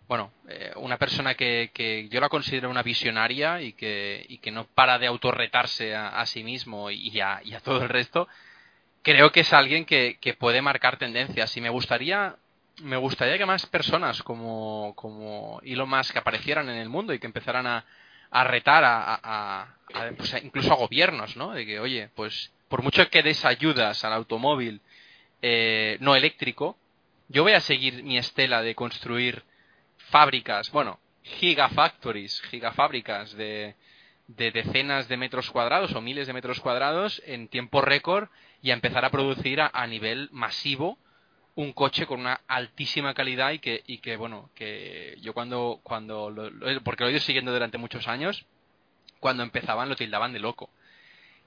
bueno, eh, una persona que, que, yo la considero una visionaria y que, y que no para de autorretarse a, sí mismo y a, y a, todo el resto, creo que es alguien que, que puede marcar tendencias. Y me gustaría me gustaría que más personas como, como Elon Musk aparecieran en el mundo y que empezaran a, a retar a, pues incluso a gobiernos, ¿no? De que, oye, pues por mucho que des ayudas al automóvil eh, no eléctrico, yo voy a seguir mi estela de construir fábricas, bueno, gigafactories, gigafábricas de, de decenas de metros cuadrados o miles de metros cuadrados en tiempo récord y a empezar a producir a nivel masivo un coche con una altísima calidad y que, y que bueno, que yo cuando, cuando porque lo he ido siguiendo durante muchos años, cuando empezaban lo tildaban de loco.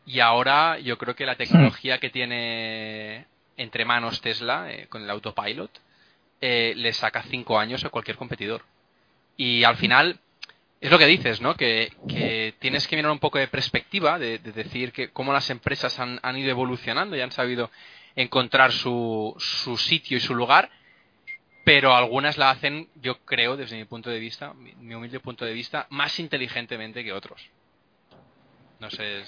Y ahora yo creo que la tecnología que tiene entre manos Tesla eh, con el autopilot eh, le saca cinco años a cualquier competidor. Y al final es lo que dices, ¿no? Que, que tienes que mirar un poco de perspectiva, de, de, decir que cómo las empresas han, han ido evolucionando y han sabido encontrar su, su sitio y su lugar, pero algunas la hacen, yo creo, desde mi punto de vista, mi, humilde punto de vista, más inteligentemente que otros. No sé.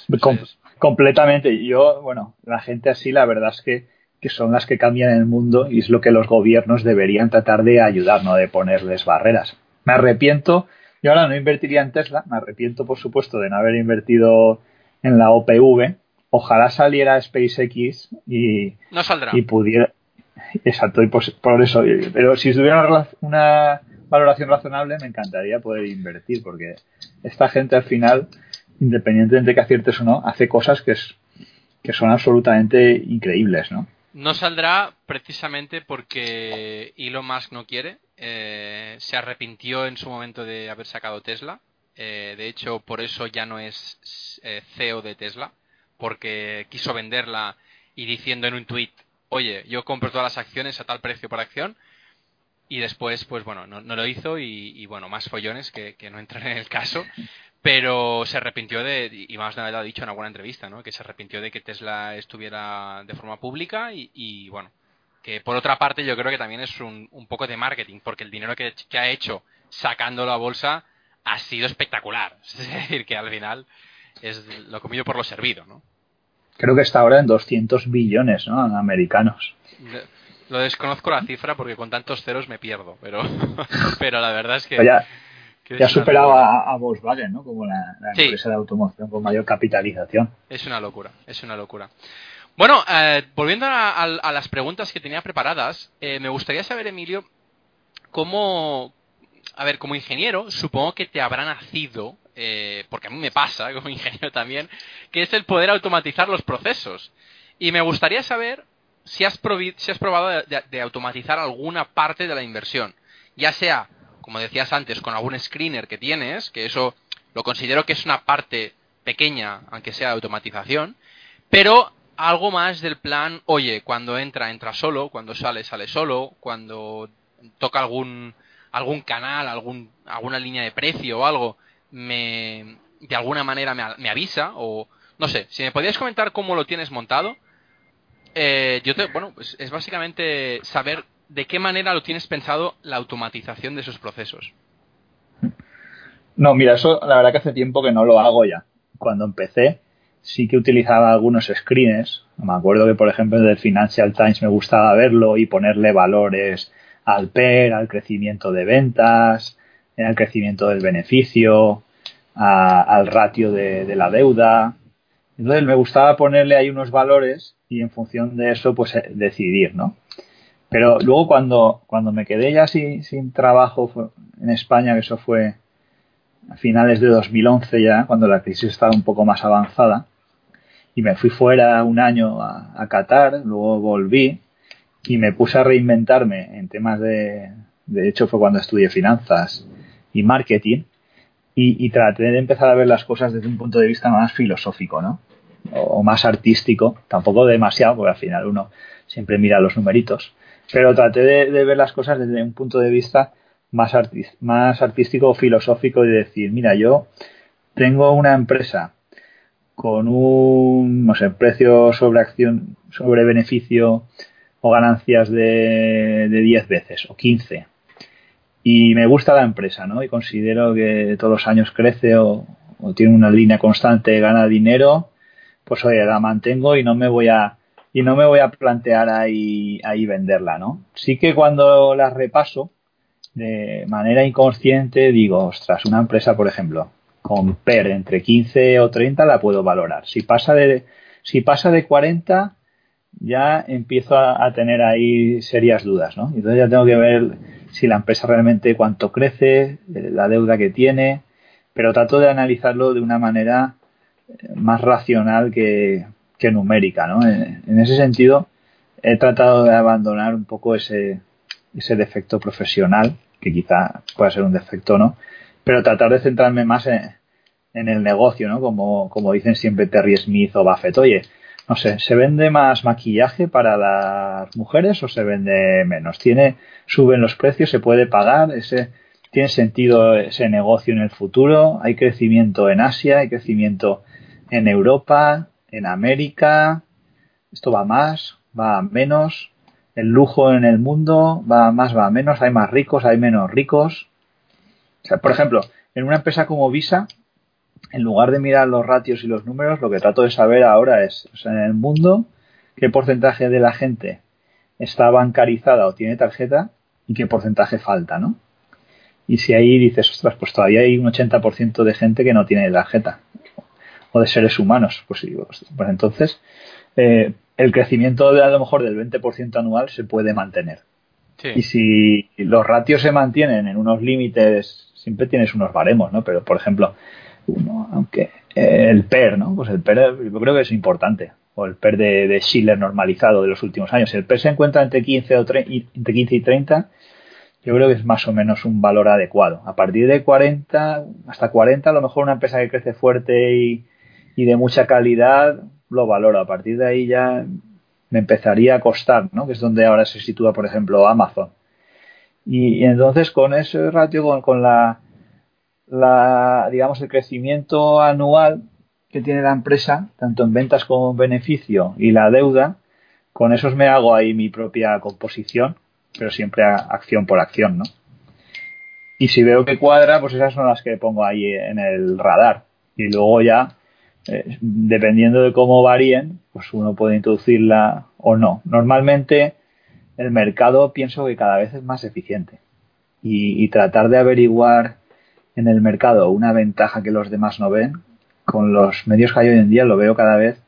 Completamente. Yo, bueno, la gente así, la verdad es que, que son las que cambian el mundo y es lo que los gobiernos deberían tratar de ayudar, no de ponerles barreras. Me arrepiento, yo ahora no invertiría en Tesla, me arrepiento, por supuesto, de no haber invertido en la OPV, ojalá saliera SpaceX y, no saldrá. y pudiera. Exacto, y por, eso. Pero si tuviera una, valoración razonable, me encantaría poder invertir, porque esta gente al final, independientemente de que aciertes o no, hace cosas que, es, que son absolutamente increíbles, ¿no? No saldrá precisamente porque Elon Musk no quiere. Eh, se arrepintió en su momento de haber sacado Tesla. Eh, de hecho, por eso ya no es eh, CEO de Tesla porque quiso venderla y diciendo en un tweet, oye, yo compro todas las acciones a tal precio por acción. Y después, pues bueno, no, lo hizo y, bueno, más follones que, no entran en el caso. Pero se arrepintió de, y más de lo ha dicho en alguna entrevista, ¿no? Que se arrepintió de que Tesla estuviera de forma pública y, bueno, que por otra parte yo creo que también es un, poco de marketing, porque el dinero que, que ha hecho sacándolo a bolsa ha sido espectacular. [LAUGHS] Es decir, que al final es lo comido por lo servido, ¿no? Creo que está ahora en 200 billones, ¿no? Americanos. Lo desconozco la cifra porque con tantos ceros me pierdo, pero, [LAUGHS] pero la verdad es que... Ya, ya superaba a, Volkswagen, ¿no? Como la, empresa de automoción con mayor capitalización. Es una locura, es una locura. Bueno, eh, volviendo a, las preguntas que tenía preparadas, eh, me gustaría saber, Emilio, cómo, a ver, como ingeniero, supongo que te habrá nacido eh, porque a mí me pasa [LAUGHS] como ingeniero también, que es el poder automatizar los procesos. Y me gustaría saber si has, si has probado de, automatizar alguna parte de la inversión, ya sea, como decías antes, con algún screener que tienes, que eso lo considero que es una parte pequeña, aunque sea de automatización, pero algo más del plan, oye, cuando entra, entra solo, cuando sale, sale solo, cuando toca algún, algún canal, algún, alguna línea de precio o algo, me de alguna manera me, avisa o no sé, si me podías comentar cómo lo tienes montado, eh, yo te, bueno, pues es básicamente saber de qué manera lo tienes pensado la automatización de esos procesos. No, mira, eso la verdad que hace tiempo que no lo hago ya. Cuando empecé sí que utilizaba algunos screens. Me acuerdo que, por ejemplo, del Financial Times me gustaba verlo y ponerle valores al PER, al crecimiento de ventas, al crecimiento del beneficio, al ratio de, la deuda. Entonces me gustaba ponerle ahí unos valores y en función de eso pues eh, decidir, ¿no? Pero luego cuando, cuando me quedé ya sin, sin trabajo en España, que eso fue a finales de 2011 ya, cuando la crisis estaba un poco más avanzada, y me fui fuera un año a, a Qatar, luego volví y me puse a reinventarme en temas de, de hecho fue cuando estudié finanzas y marketing, y, traté de empezar a ver las cosas desde un punto de vista más filosófico, ¿no? O, más artístico, tampoco demasiado, porque al final uno siempre mira los numeritos, pero traté de, ver las cosas desde un punto de vista más, más artístico o filosófico de decir, mira, yo tengo una empresa con un, no sé, precio sobre acción, sobre beneficio o ganancias de, de 10 veces o 15 y me gusta la empresa, ¿no? Y considero que todos los años crece o, tiene una línea constante, gana dinero, pues oye, la mantengo y no me voy a y no me voy a plantear ahí, ahí venderla, ¿no? Sí que cuando la repaso de manera inconsciente digo, ostras, una empresa, por ejemplo, con PER entre 15 o 30 la puedo valorar. Si pasa de si pasa de 40 ya empiezo a, tener ahí serias dudas, ¿no? Entonces ya tengo que ver si la empresa realmente cuánto crece, eh, la deuda que tiene, pero trato de analizarlo de una manera eh, más racional que, numérica. ¿no? En, ese sentido, he tratado de abandonar un poco ese, ese defecto profesional, que quizá pueda ser un defecto no, pero tratar de centrarme más en, en el negocio, ¿no? Como, como dicen siempre Terry Smith o Buffett. Oye, no sé, ¿se vende más maquillaje para las mujeres o se vende menos? ¿Tiene, suben los precios, se puede pagar, ese, tiene sentido ese negocio en el futuro, hay crecimiento en Asia, hay crecimiento en Europa, en América, esto va más, va menos, el lujo en el mundo va más, va menos, hay más ricos, hay menos ricos. O sea, por ejemplo, en una empresa como Visa, en lugar de mirar los ratios y los números, lo que trato de saber ahora es, o sea, en el mundo, qué porcentaje de la gente está bancarizada o tiene tarjeta y qué porcentaje falta, ¿no? Y si ahí dices, ostras, pues todavía hay un 80% de gente que no tiene tarjeta o de seres humanos, pues, pues entonces eh, el crecimiento de a lo mejor del 20% anual se puede mantener. Y si los ratios se mantienen en unos límites, siempre tienes unos baremos, ¿no? Pero, por ejemplo, uno, aunque eh, el PER, ¿no? Pues el PER yo creo que es importante, o el PER de, de Schiller normalizado de los últimos años. Si el PER se encuentra entre 15, o entre 15 y 30, yo creo que es más o menos un valor adecuado. A partir de 40, hasta 40, a lo mejor una empresa que crece fuerte y, y de mucha calidad, lo valoro. A partir de ahí ya me empezaría a costar, ¿no? Que es donde ahora se sitúa, por ejemplo, Amazon. Y, entonces con ese ratio, con, con la la, digamos, el crecimiento anual que tiene la empresa, tanto en ventas como en beneficio y la deuda, con esos me hago ahí mi propia composición, pero siempre acción por acción, ¿no? Y si veo que cuadra, pues esas son las que pongo ahí en el radar. Y luego ya, eh, dependiendo de cómo varíen, pues uno puede introducirla o no. Normalmente el mercado pienso que cada vez es más eficiente. y tratar de averiguar en el mercado una ventaja que los demás no ven, con los medios que hay hoy en día lo veo cada vez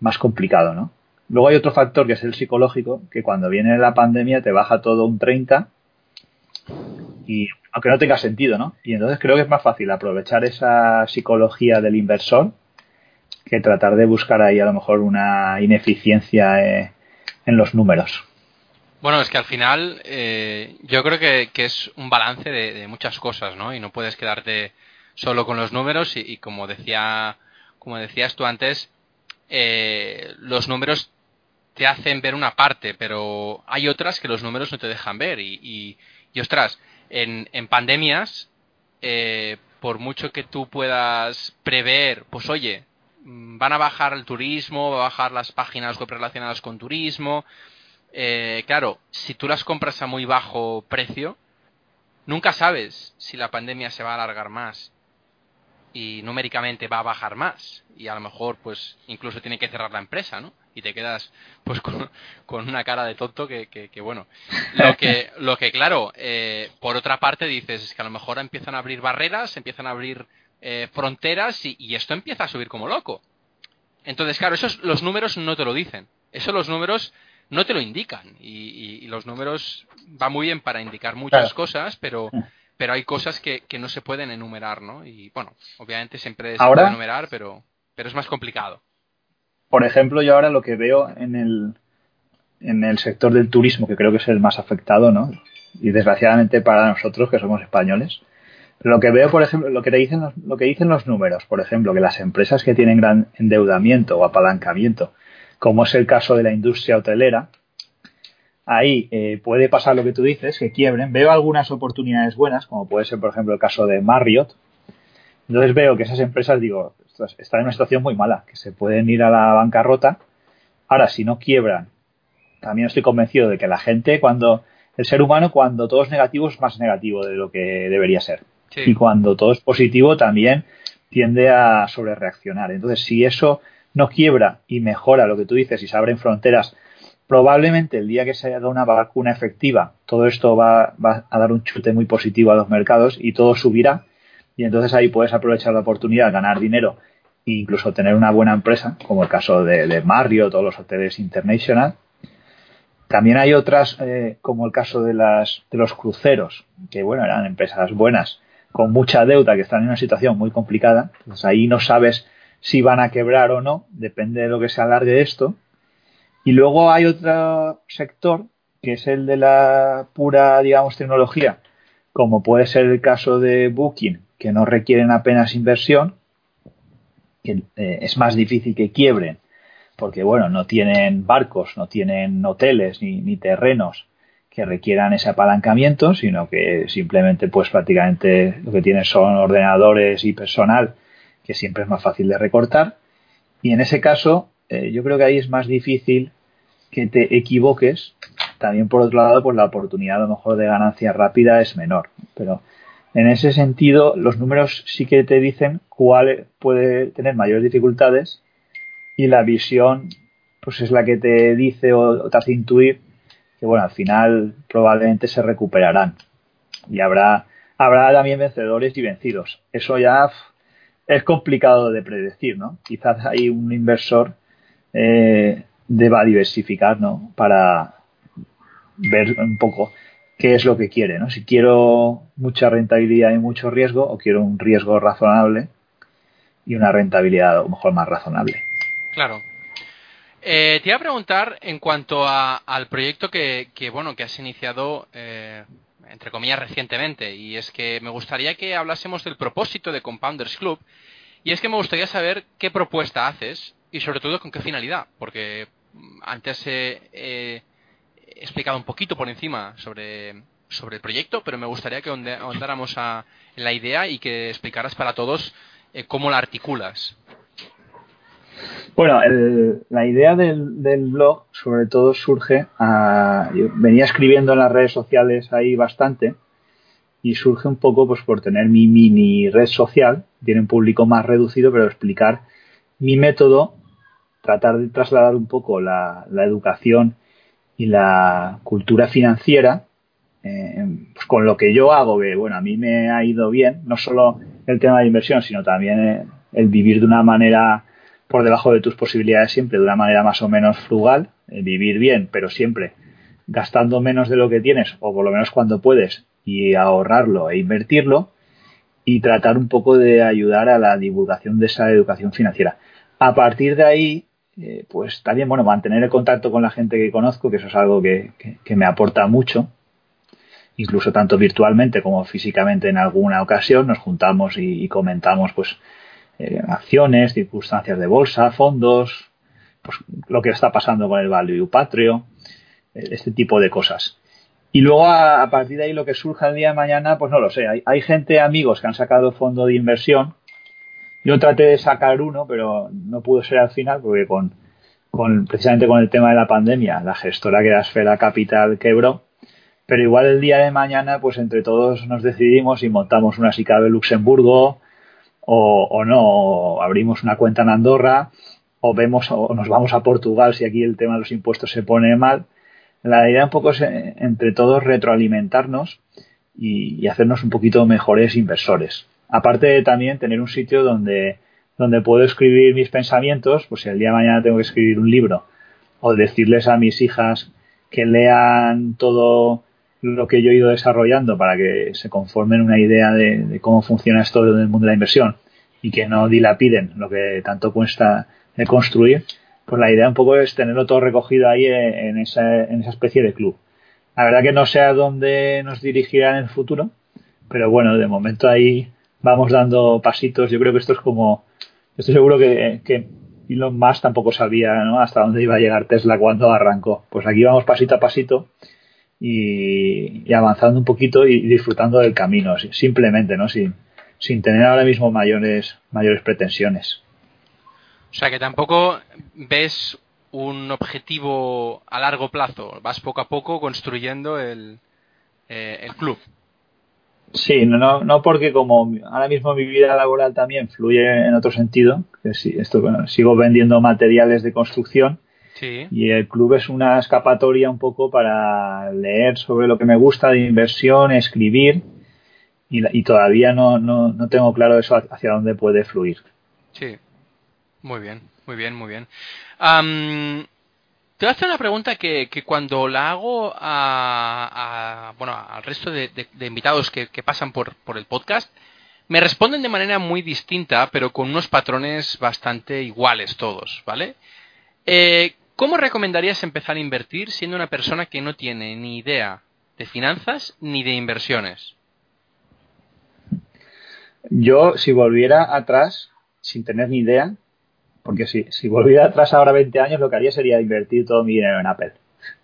más complicado, ¿no? Luego hay otro factor que es el psicológico, que cuando viene la pandemia te baja todo un 30 y aunque no tenga sentido, ¿no? Y entonces creo que es más fácil aprovechar esa psicología del inversor que tratar de buscar ahí a lo mejor una ineficiencia eh, en los números. Bueno, es que al final eh, yo creo que, es un balance de, muchas cosas, ¿no? Y no puedes quedarte solo con los números y, como decía, como decías tú antes, eh, los números te hacen ver una parte, pero hay otras que los números no te dejan ver y, y, ostras, en, en pandemias, eh, por mucho que tú puedas prever, pues oye, mm, van a bajar el turismo, va a bajar las páginas web relacionadas con turismo, eh, claro, si tú las compras a muy bajo precio, nunca sabes si la pandemia se va a alargar más y numéricamente va a bajar más y a lo mejor pues incluso tiene que cerrar la empresa, ¿no? Y te quedas [LAUGHS] pues con, una cara de tonto que, que, bueno. Lo que, [LAUGHS] lo que claro, eh, por otra parte dices es que a lo mejor empiezan a abrir barreras, empiezan a abrir eh, fronteras y, y, esto empieza a subir como loco. Entonces, claro, esos los números no te lo dicen. Eso los números no te lo indican. Y, los números va muy bien para indicar muchas cosas, pero, pero hay cosas que, que, no se pueden enumerar, ¿no? Y bueno, obviamente siempre se puede enumerar, pero, pero es más complicado. Por ejemplo, yo ahora lo que veo en el, en el sector del turismo, que creo que es el más afectado, ¿no? Y desgraciadamente para nosotros, que somos españoles, lo que veo, por ejemplo, lo que, te dicen los, lo que dicen los números, por ejemplo, que las empresas que tienen gran endeudamiento o apalancamiento como es el caso de la industria hotelera, ahí eh, puede pasar lo que tú dices, que quiebren. Veo algunas oportunidades buenas, como puede ser, por ejemplo, el caso de Marriott. Entonces veo que esas empresas, digo, están en una situación muy mala, que se pueden ir a la bancarrota. Ahora, si no quiebran, también estoy convencido de que la gente, cuando el ser humano, cuando todo es negativo, es más negativo de lo que debería ser. Y cuando todo es positivo, también tiende a sobrereaccionar. Entonces, si eso no quiebra y mejora lo que tú dices y se abren fronteras, probablemente el día que se haga una vacuna efectiva, todo esto va, a dar un chute muy positivo a los mercados y todo subirá. Y entonces ahí puedes aprovechar la oportunidad, ganar dinero e incluso tener una buena empresa, como el caso de, de Marriott o los hoteles International. También hay otras, eh, como el caso de, las, de los cruceros, que bueno, eran empresas buenas, con mucha deuda, que están en una situación muy complicada. Entonces ahí no sabes si van a quebrar o no, depende de lo que se alargue esto. Y luego hay otro sector, que es el de la pura, digamos, tecnología, como puede ser el caso de Booking, que no requieren apenas inversión, que eh, es más difícil que quiebren, porque bueno, no tienen barcos, no tienen hoteles ni, ni terrenos que requieran ese apalancamiento, sino que simplemente pues prácticamente lo que tienen son ordenadores y personal que siempre es más fácil de recortar. Y en ese caso, eh, yo creo que ahí es más difícil que te equivoques. También por otro lado, pues la oportunidad a lo mejor de ganancia rápida es menor. Pero en ese sentido, los números sí que te dicen cuál puede tener mayores dificultades y la visión pues es la que te dice o te hace intuir que bueno, al final probablemente se recuperarán y habrá habrá también vencedores y vencidos. Eso ya es complicado de predecir, ¿no? Quizás hay un inversor eh, deba diversificar, ¿no? Para ver un poco qué es lo que quiere, ¿no? Si quiero mucha rentabilidad y mucho riesgo o quiero un riesgo razonable y una rentabilidad a lo mejor más razonable. Claro. Eh, te iba a preguntar en cuanto al proyecto que, bueno que has iniciado eh, entre comillas, recientemente, y es que me gustaría que hablásemos del propósito de Compounders Club, y es que me gustaría saber qué propuesta haces y sobre todo con qué finalidad, porque mm, antes he, explicado un poquito por encima sobre, sobre el proyecto, pero me gustaría que ahondáramos en la idea y que explicaras para todos eh, cómo la articulas. Bueno, la idea del, blog sobre todo surge, a, yo venía escribiendo en las redes sociales ahí bastante y surge un poco pues por tener mi mini red social, tiene un público más reducido, pero explicar mi método, tratar de trasladar un poco la, educación y la cultura financiera eh, pues con lo que yo hago, que bueno, a mí me ha ido bien, no solo el tema de inversión, sino también eh, el vivir de una manera por debajo de tus posibilidades siempre de una manera más o menos frugal, eh, vivir bien, pero siempre gastando menos de lo que tienes, o por lo menos cuando puedes, y ahorrarlo e invertirlo, y tratar un poco de ayudar a la divulgación de esa educación financiera. A partir de ahí, eh, pues también, bueno, mantener el contacto con la gente que conozco, que eso es algo que, me aporta mucho, incluso tanto virtualmente como físicamente en alguna ocasión, nos juntamos y, y comentamos, pues, eh, acciones, circunstancias de bolsa, fondos, pues lo que está pasando con el Value Patrio, eh, este tipo de cosas. Y luego a, partir de ahí lo que surja el día de mañana, pues no lo sé. Hay, hay, gente, amigos que han sacado fondo de inversión. Yo traté de sacar uno, pero no pudo ser al final porque con, con precisamente con el tema de la pandemia, la gestora que era Esfera Capital quebró. Pero igual el día de mañana, pues entre todos nos decidimos y montamos una SICAB en Luxemburgo, o, no, abrimos una cuenta en Andorra, o vemos, o nos vamos a Portugal si aquí el tema de los impuestos se pone mal. La idea un poco es eh, entre todos retroalimentarnos y, hacernos un poquito mejores inversores. Aparte de también tener un sitio donde, donde puedo escribir mis pensamientos, pues si el día de mañana tengo que escribir un libro, o decirles a mis hijas que lean todo lo que yo he ido desarrollando para que se conformen una idea de, cómo funciona esto del mundo de la inversión y que no dilapiden lo que tanto cuesta de construir, pues la idea un poco es tenerlo todo recogido ahí en esa, en esa especie de club. La verdad que no sé a dónde nos dirigirá en el futuro, pero bueno, de momento ahí vamos dando pasitos. Yo creo que esto es como, estoy seguro que, Elon Musk tampoco sabía hasta dónde iba a llegar Tesla cuando arrancó. Pues aquí vamos pasito a pasito y, avanzando un poquito y disfrutando del camino, simplemente, ¿no? Sin, sin tener ahora mismo mayores, mayores pretensiones. O sea que tampoco ves un objetivo a largo plazo, vas poco a poco construyendo el, eh, el club. Sí, no, no porque como ahora mismo mi vida laboral también fluye en otro sentido, que sí, esto, sigo vendiendo materiales de construcción y el club es una escapatoria un poco para leer sobre lo que me gusta de inversión, escribir y, y todavía no, no, no tengo claro eso hacia dónde puede fluir. Sí, muy bien, muy bien, muy bien. te voy a hacer una pregunta que, que cuando la hago a, bueno, al resto de, invitados que, pasan por, por, el podcast, me responden de manera muy distinta, pero con unos patrones bastante iguales todos, ¿vale? Eh, ¿Cómo recomendarías empezar a invertir siendo una persona que no tiene ni idea de finanzas ni de inversiones? Yo, si volviera atrás, sin tener ni idea, porque si, si volviera atrás ahora 20 años, lo que haría sería invertir todo mi dinero en Apple.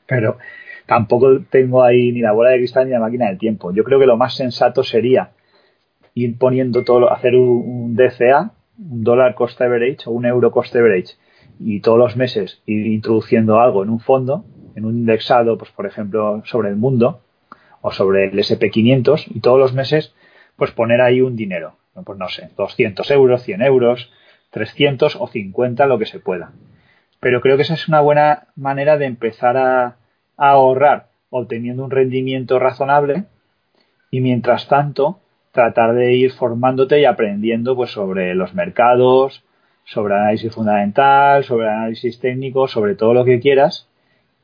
Pero tampoco tengo ahí ni la bola de cristal ni la máquina del tiempo. Yo creo que lo más sensato sería ir poniendo todo, hacer un, DCA, un dólar cost average o un euro cost average, y todos los meses ir introduciendo algo en un fondo, en un indexado, pues por ejemplo, sobre el mundo o sobre el SP500, y todos los meses, pues poner ahí un dinero. Pues no sé, 200 euros, 100 euros, 300 o 50, lo que se pueda. Pero creo que esa es una buena manera de empezar a, ahorrar obteniendo un rendimiento razonable y mientras tanto tratar de ir formándote y aprendiendo pues sobre los mercados, sobre análisis fundamental, sobre análisis técnico, sobre todo lo que quieras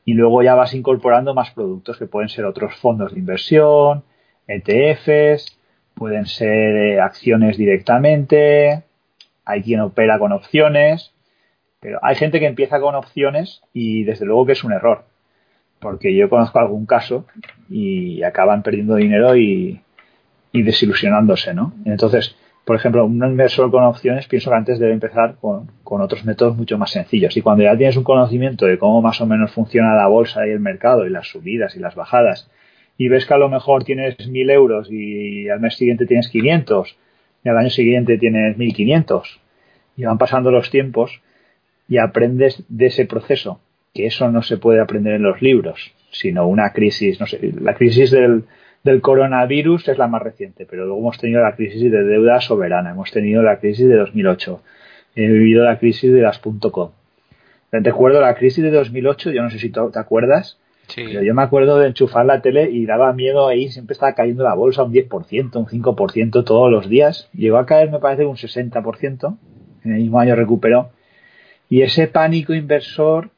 y luego ya vas incorporando más productos que pueden ser otros fondos de inversión, ETFs, pueden ser eh, acciones directamente, hay quien opera con opciones, pero hay gente que empieza con opciones y desde luego que es un error, porque yo conozco algún caso y acaban perdiendo dinero y, desilusionándose, ¿no? Entonces, por ejemplo, un inversor con opciones pienso que antes debe empezar con, con, otros métodos mucho más sencillos. Y cuando ya tienes un conocimiento de cómo más o menos funciona la bolsa y el mercado y las subidas y las bajadas, y ves que a lo mejor tienes mil euros y al mes siguiente tienes 500 y al año siguiente tienes 1500 y van pasando los tiempos y aprendes de ese proceso, que eso no se puede aprender en los libros, sino una crisis, no sé, la crisis del, del coronavirus es la más reciente, pero luego hemos tenido la crisis de deuda soberana, hemos tenido la crisis de 2008, he vivido la crisis de las .com. Te acuerdo la crisis de 2008, yo no sé si te acuerdas, pero yo me acuerdo de enchufar la tele y daba miedo ahí, siempre estaba cayendo la bolsa un 10%, un 5% todos los días. Llegó a caer, me parece, un 60%. En el mismo año recuperó. Y ese pánico inversor,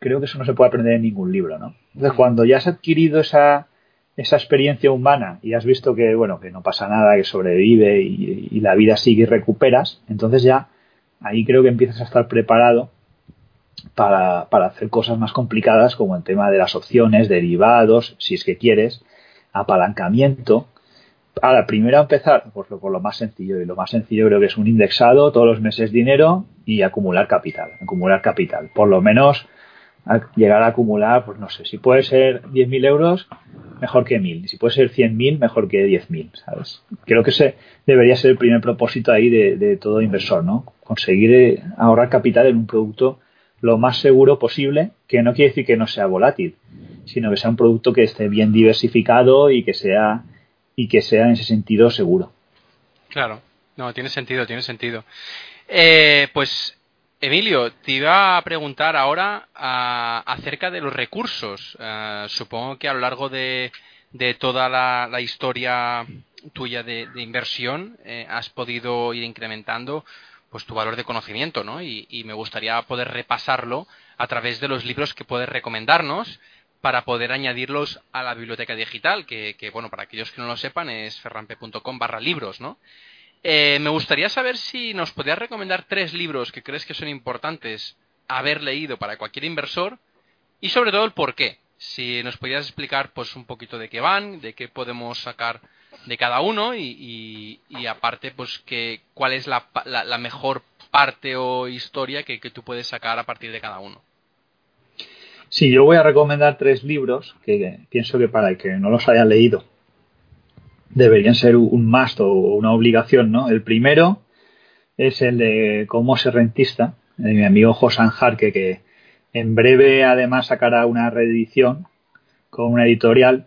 creo que eso no se puede aprender en ningún libro, ¿no? Entonces, cuando ya has adquirido esa, esa experiencia humana y has visto que, bueno, que no pasa nada, que sobrevive y, y la vida sigue y recuperas, entonces ya ahí creo que empiezas a estar preparado para, para, hacer cosas más complicadas como el tema de las opciones, derivados, si es que quieres, apalancamiento. Ahora, primero empezar por lo, por lo más sencillo, y lo más sencillo creo que es un indexado, todos los meses dinero y acumular capital, acumular capital. Por lo menos llegar a acumular, pues no sé, si puede ser 10.000 euros, mejor que 1.000. Si puede ser 100.000, mejor que 10.000, ¿sabes? Creo que ese debería ser el primer propósito ahí de, todo inversor, ¿no? Conseguir eh, ahorrar capital en un producto lo más seguro posible, que no quiere decir que no sea volátil, sino que sea un producto que esté bien diversificado y que sea y que sea en ese sentido seguro. Claro, no, tiene sentido, tiene sentido. Eh, pues Emilio, te iba a preguntar ahora acerca de los recursos. Eh, supongo que a lo largo de, de toda la, historia tuya de, inversión eh, has podido ir incrementando pues tu valor de conocimiento, ¿no? Y, me gustaría poder repasarlo a través de los libros que puedes recomendarnos para poder añadirlos a la biblioteca digital, que, bueno, para aquellos que no lo sepan es ferrampe.com barra libros, ¿no? Eh, me gustaría saber si nos podías recomendar tres libros que crees que son importantes haber leído para cualquier inversor y sobre todo el por qué. Si nos podías explicar pues un poquito de qué van, de qué podemos sacar de cada uno y, aparte pues que cuál es la, la, mejor parte o historia que, que tú puedes sacar a partir de cada uno. Sí, yo voy a recomendar tres libros que pienso que para el que no los haya leído deberían ser un must o una obligación, ¿no? El primero es el de Cómo ser rentista, de mi amigo Josan Jarque, que en breve además sacará una reedición con una editorial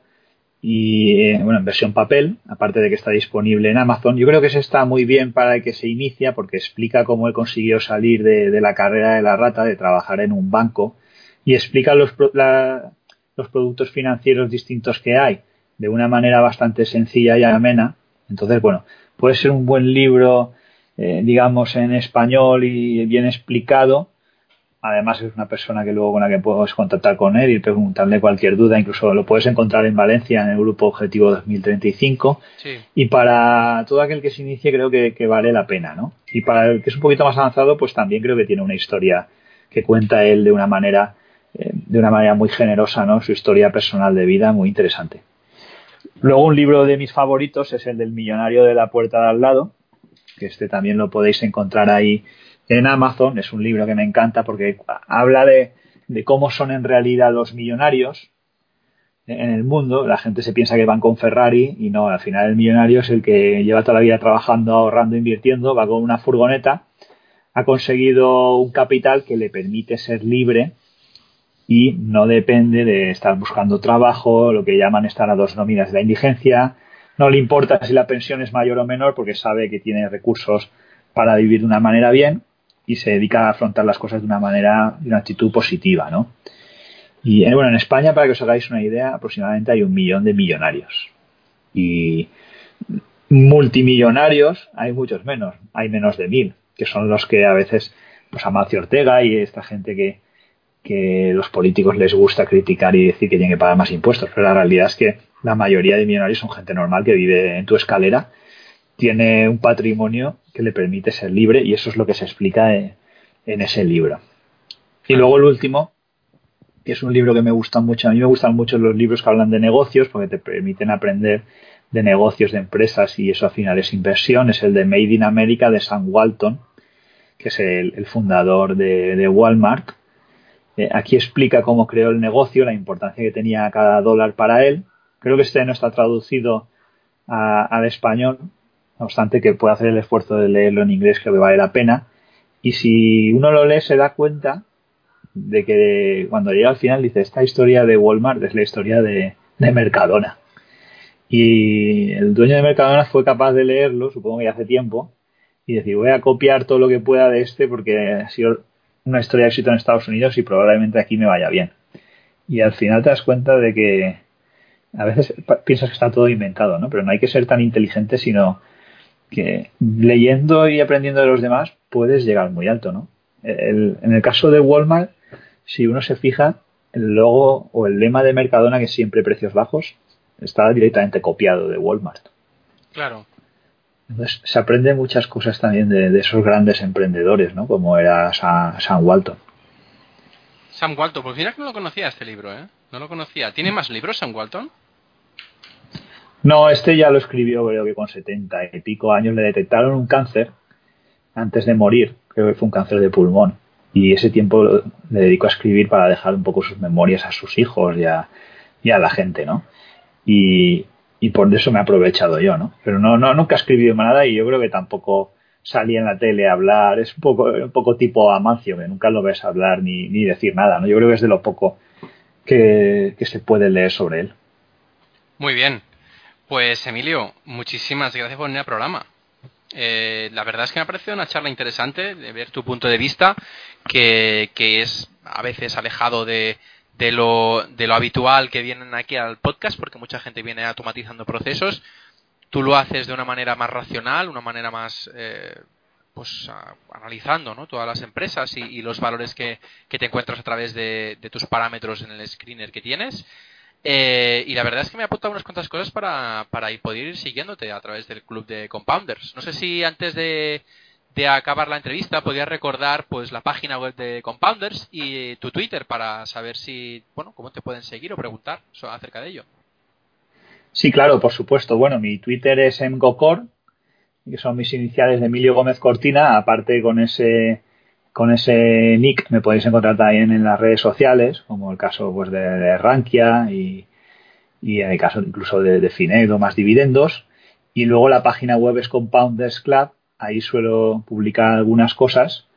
y eh, bueno, en versión papel, aparte de que está disponible en Amazon. Yo creo que ese está muy bien para el que se inicia porque explica cómo él consiguió salir de, la carrera de la rata, de trabajar en un banco y explica los, los productos financieros distintos que hay de una manera bastante sencilla y amena. Entonces, bueno, puede ser un buen libro, eh, digamos, en español y bien explicado. Además, es una persona que luego con la que puedes contactar con él y preguntarle cualquier duda. Incluso lo puedes encontrar en Valencia en el grupo Objetivo 2035. Y para todo aquel que se inicie, creo que, que, vale la pena, ¿no? Y para el que es un poquito más avanzado, pues también creo que tiene una historia que cuenta él de una manera eh, de una manera muy generosa, ¿no? Su historia personal de vida, muy interesante. Luego un libro de mis favoritos es el del millonario de la puerta de al lado, que este también lo podéis encontrar ahí en Amazon. Es un libro que me encanta porque habla de, de cómo son en realidad los millonarios en el mundo. La gente se piensa que van con Ferrari y no, al final el millonario es el que lleva toda la vida trabajando, ahorrando, invirtiendo, va con una furgoneta, ha conseguido un capital que le permite ser libre y no depende de estar buscando trabajo, lo que llaman estar a dos nóminas de la indigencia. No le importa si la pensión es mayor o menor porque sabe que tiene recursos para vivir de una manera bien y se dedica a afrontar las cosas de una manera, de una actitud positiva, ¿no? Y eh, bueno, en España, para que os hagáis una idea, aproximadamente hay un millón de millonarios. Y multimillonarios hay muchos menos, hay menos de mil, que son los que a veces, pues Amancio Ortega y esta gente que, que los políticos les gusta criticar y decir que tienen que pagar más impuestos, pero la realidad es que la mayoría de millonarios son gente normal que vive en tu escalera, tiene un patrimonio que le permite ser libre y eso es lo que se explica en, ese libro. Y luego el último, que es un libro que me gusta mucho, a mí me gustan mucho los libros que hablan de negocios porque te permiten aprender de negocios, de empresas y eso al final es inversión, es el de Made in America de Sam Walton, que es el, fundador de Walmart eh, aquí explica cómo creó el negocio, la importancia que tenía cada dólar para él. Creo que este no está traducido al español, no obstante que puede hacer el esfuerzo de leerlo en inglés, creo que vale la pena. Y si uno lo lee se da cuenta de que cuando llega al final dice, esta historia de Walmart es la historia de, de Mercadona. Y el dueño de Mercadona fue capaz de leerlo, supongo que hace tiempo, y decir, voy a copiar todo lo que pueda de este porque ha sido una historia de éxito en Estados Unidos y probablemente aquí me vaya bien. Y al final te das cuenta de que a veces piensas que está todo inventado, ¿no? Pero no hay que ser tan inteligente, sino que leyendo y aprendiendo de los demás puedes llegar muy alto, ¿no? en el caso de Walmart, si uno se fija, el logo o el lema de Mercadona, que es siempre precios bajos, está directamente copiado de Walmart. Claro. Entonces, se aprende muchas cosas también de, esos grandes emprendedores, ¿no? Como era Sam, Walton. Sam Walton, pues mira que no lo conocía este libro, ¿eh? No lo conocía. ¿Tiene más libros Sam Walton? No, este ya lo escribió creo que con setenta y pico años. Le detectaron un cáncer antes de morir. Creo que fue un cáncer de pulmón. Y ese tiempo le dedicó a escribir para dejar un poco sus memorias a sus hijos y a, y a la gente, ¿no? Y, y por eso me he aprovechado yo, ¿no? Pero no, no, nunca he escribido nada y yo creo que tampoco salí en la tele a hablar, es un poco, un poco tipo Amancio, que nunca lo ves hablar ni, ni decir nada, ¿no? Yo creo que es de lo poco que, se puede leer sobre él. Muy bien. Pues Emilio, muchísimas gracias por venir al programa. Eh, la verdad es que me ha parecido una charla interesante de ver tu punto de vista, que, que es a veces alejado de, de lo, de lo habitual que vienen aquí al podcast, porque mucha gente viene automatizando procesos. Tú lo haces de una manera más racional, una manera más, eh, pues, analizando ¿no? todas las empresas y, los valores que, que, te encuentras a través de, de, tus parámetros en el screener que tienes. Eh, y la verdad es que me ha apuntado unas cuantas cosas para, para poder ir siguiéndote a través del club de Compounders. No sé si antes de, de acabar la entrevista, podías recordar pues la página web de Compounders y tu Twitter para saber si, bueno, cómo te pueden seguir o preguntar acerca de ello. Sí, claro, por supuesto. Bueno, mi Twitter es mgocor que son mis iniciales de Emilio Gómez Cortina, aparte con ese con ese nick me podéis encontrar también en las redes sociales, como el caso pues de, Rankia y, y, en el caso incluso de, de Finedo más dividendos. Y luego la página web es Compounders Club, ahí suelo publicar algunas cosas.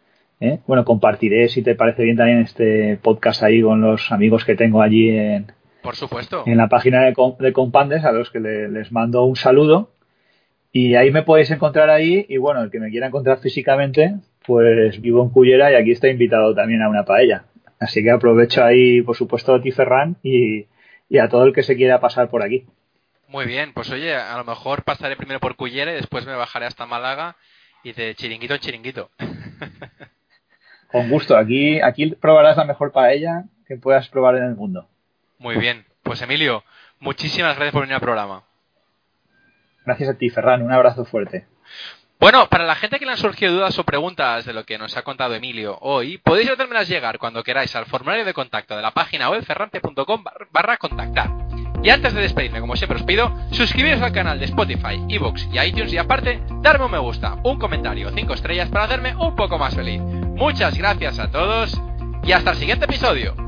¿eh? Bueno, compartiré si te parece bien también este podcast ahí con los amigos que tengo allí en, por supuesto. En la página de, de Compandes, a los que les mando un saludo. Y ahí me podéis encontrar ahí. Y bueno, el que me quiera encontrar físicamente, pues vivo en Cullera y aquí estoy invitado también a una paella. Así que aprovecho ahí, por supuesto, a ti, Ferran, y, a todo el que se quiera pasar por aquí. Muy bien, pues oye, a lo mejor pasaré primero por Cullera y después me bajaré hasta Málaga y de chiringuito en chiringuito. [LAUGHS] Con gusto, aquí, aquí probarás la mejor paella que puedas probar en el mundo. Muy bien. Pues Emilio, muchísimas gracias por venir al programa. Gracias a ti, Ferran. Un abrazo fuerte. Bueno, para la gente que le han surgido dudas o preguntas de lo que nos ha contado Emilio hoy, podéis hacérmelas llegar cuando queráis al formulario de contacto de la página web ferrante.com barra contactar. Y antes de despedirme, como siempre os pido, suscribiros al canal de Spotify, Evox y iTunes y aparte, darme un me gusta, un comentario, cinco estrellas para hacerme un poco más feliz. Muchas gracias a todos y hasta el siguiente episodio.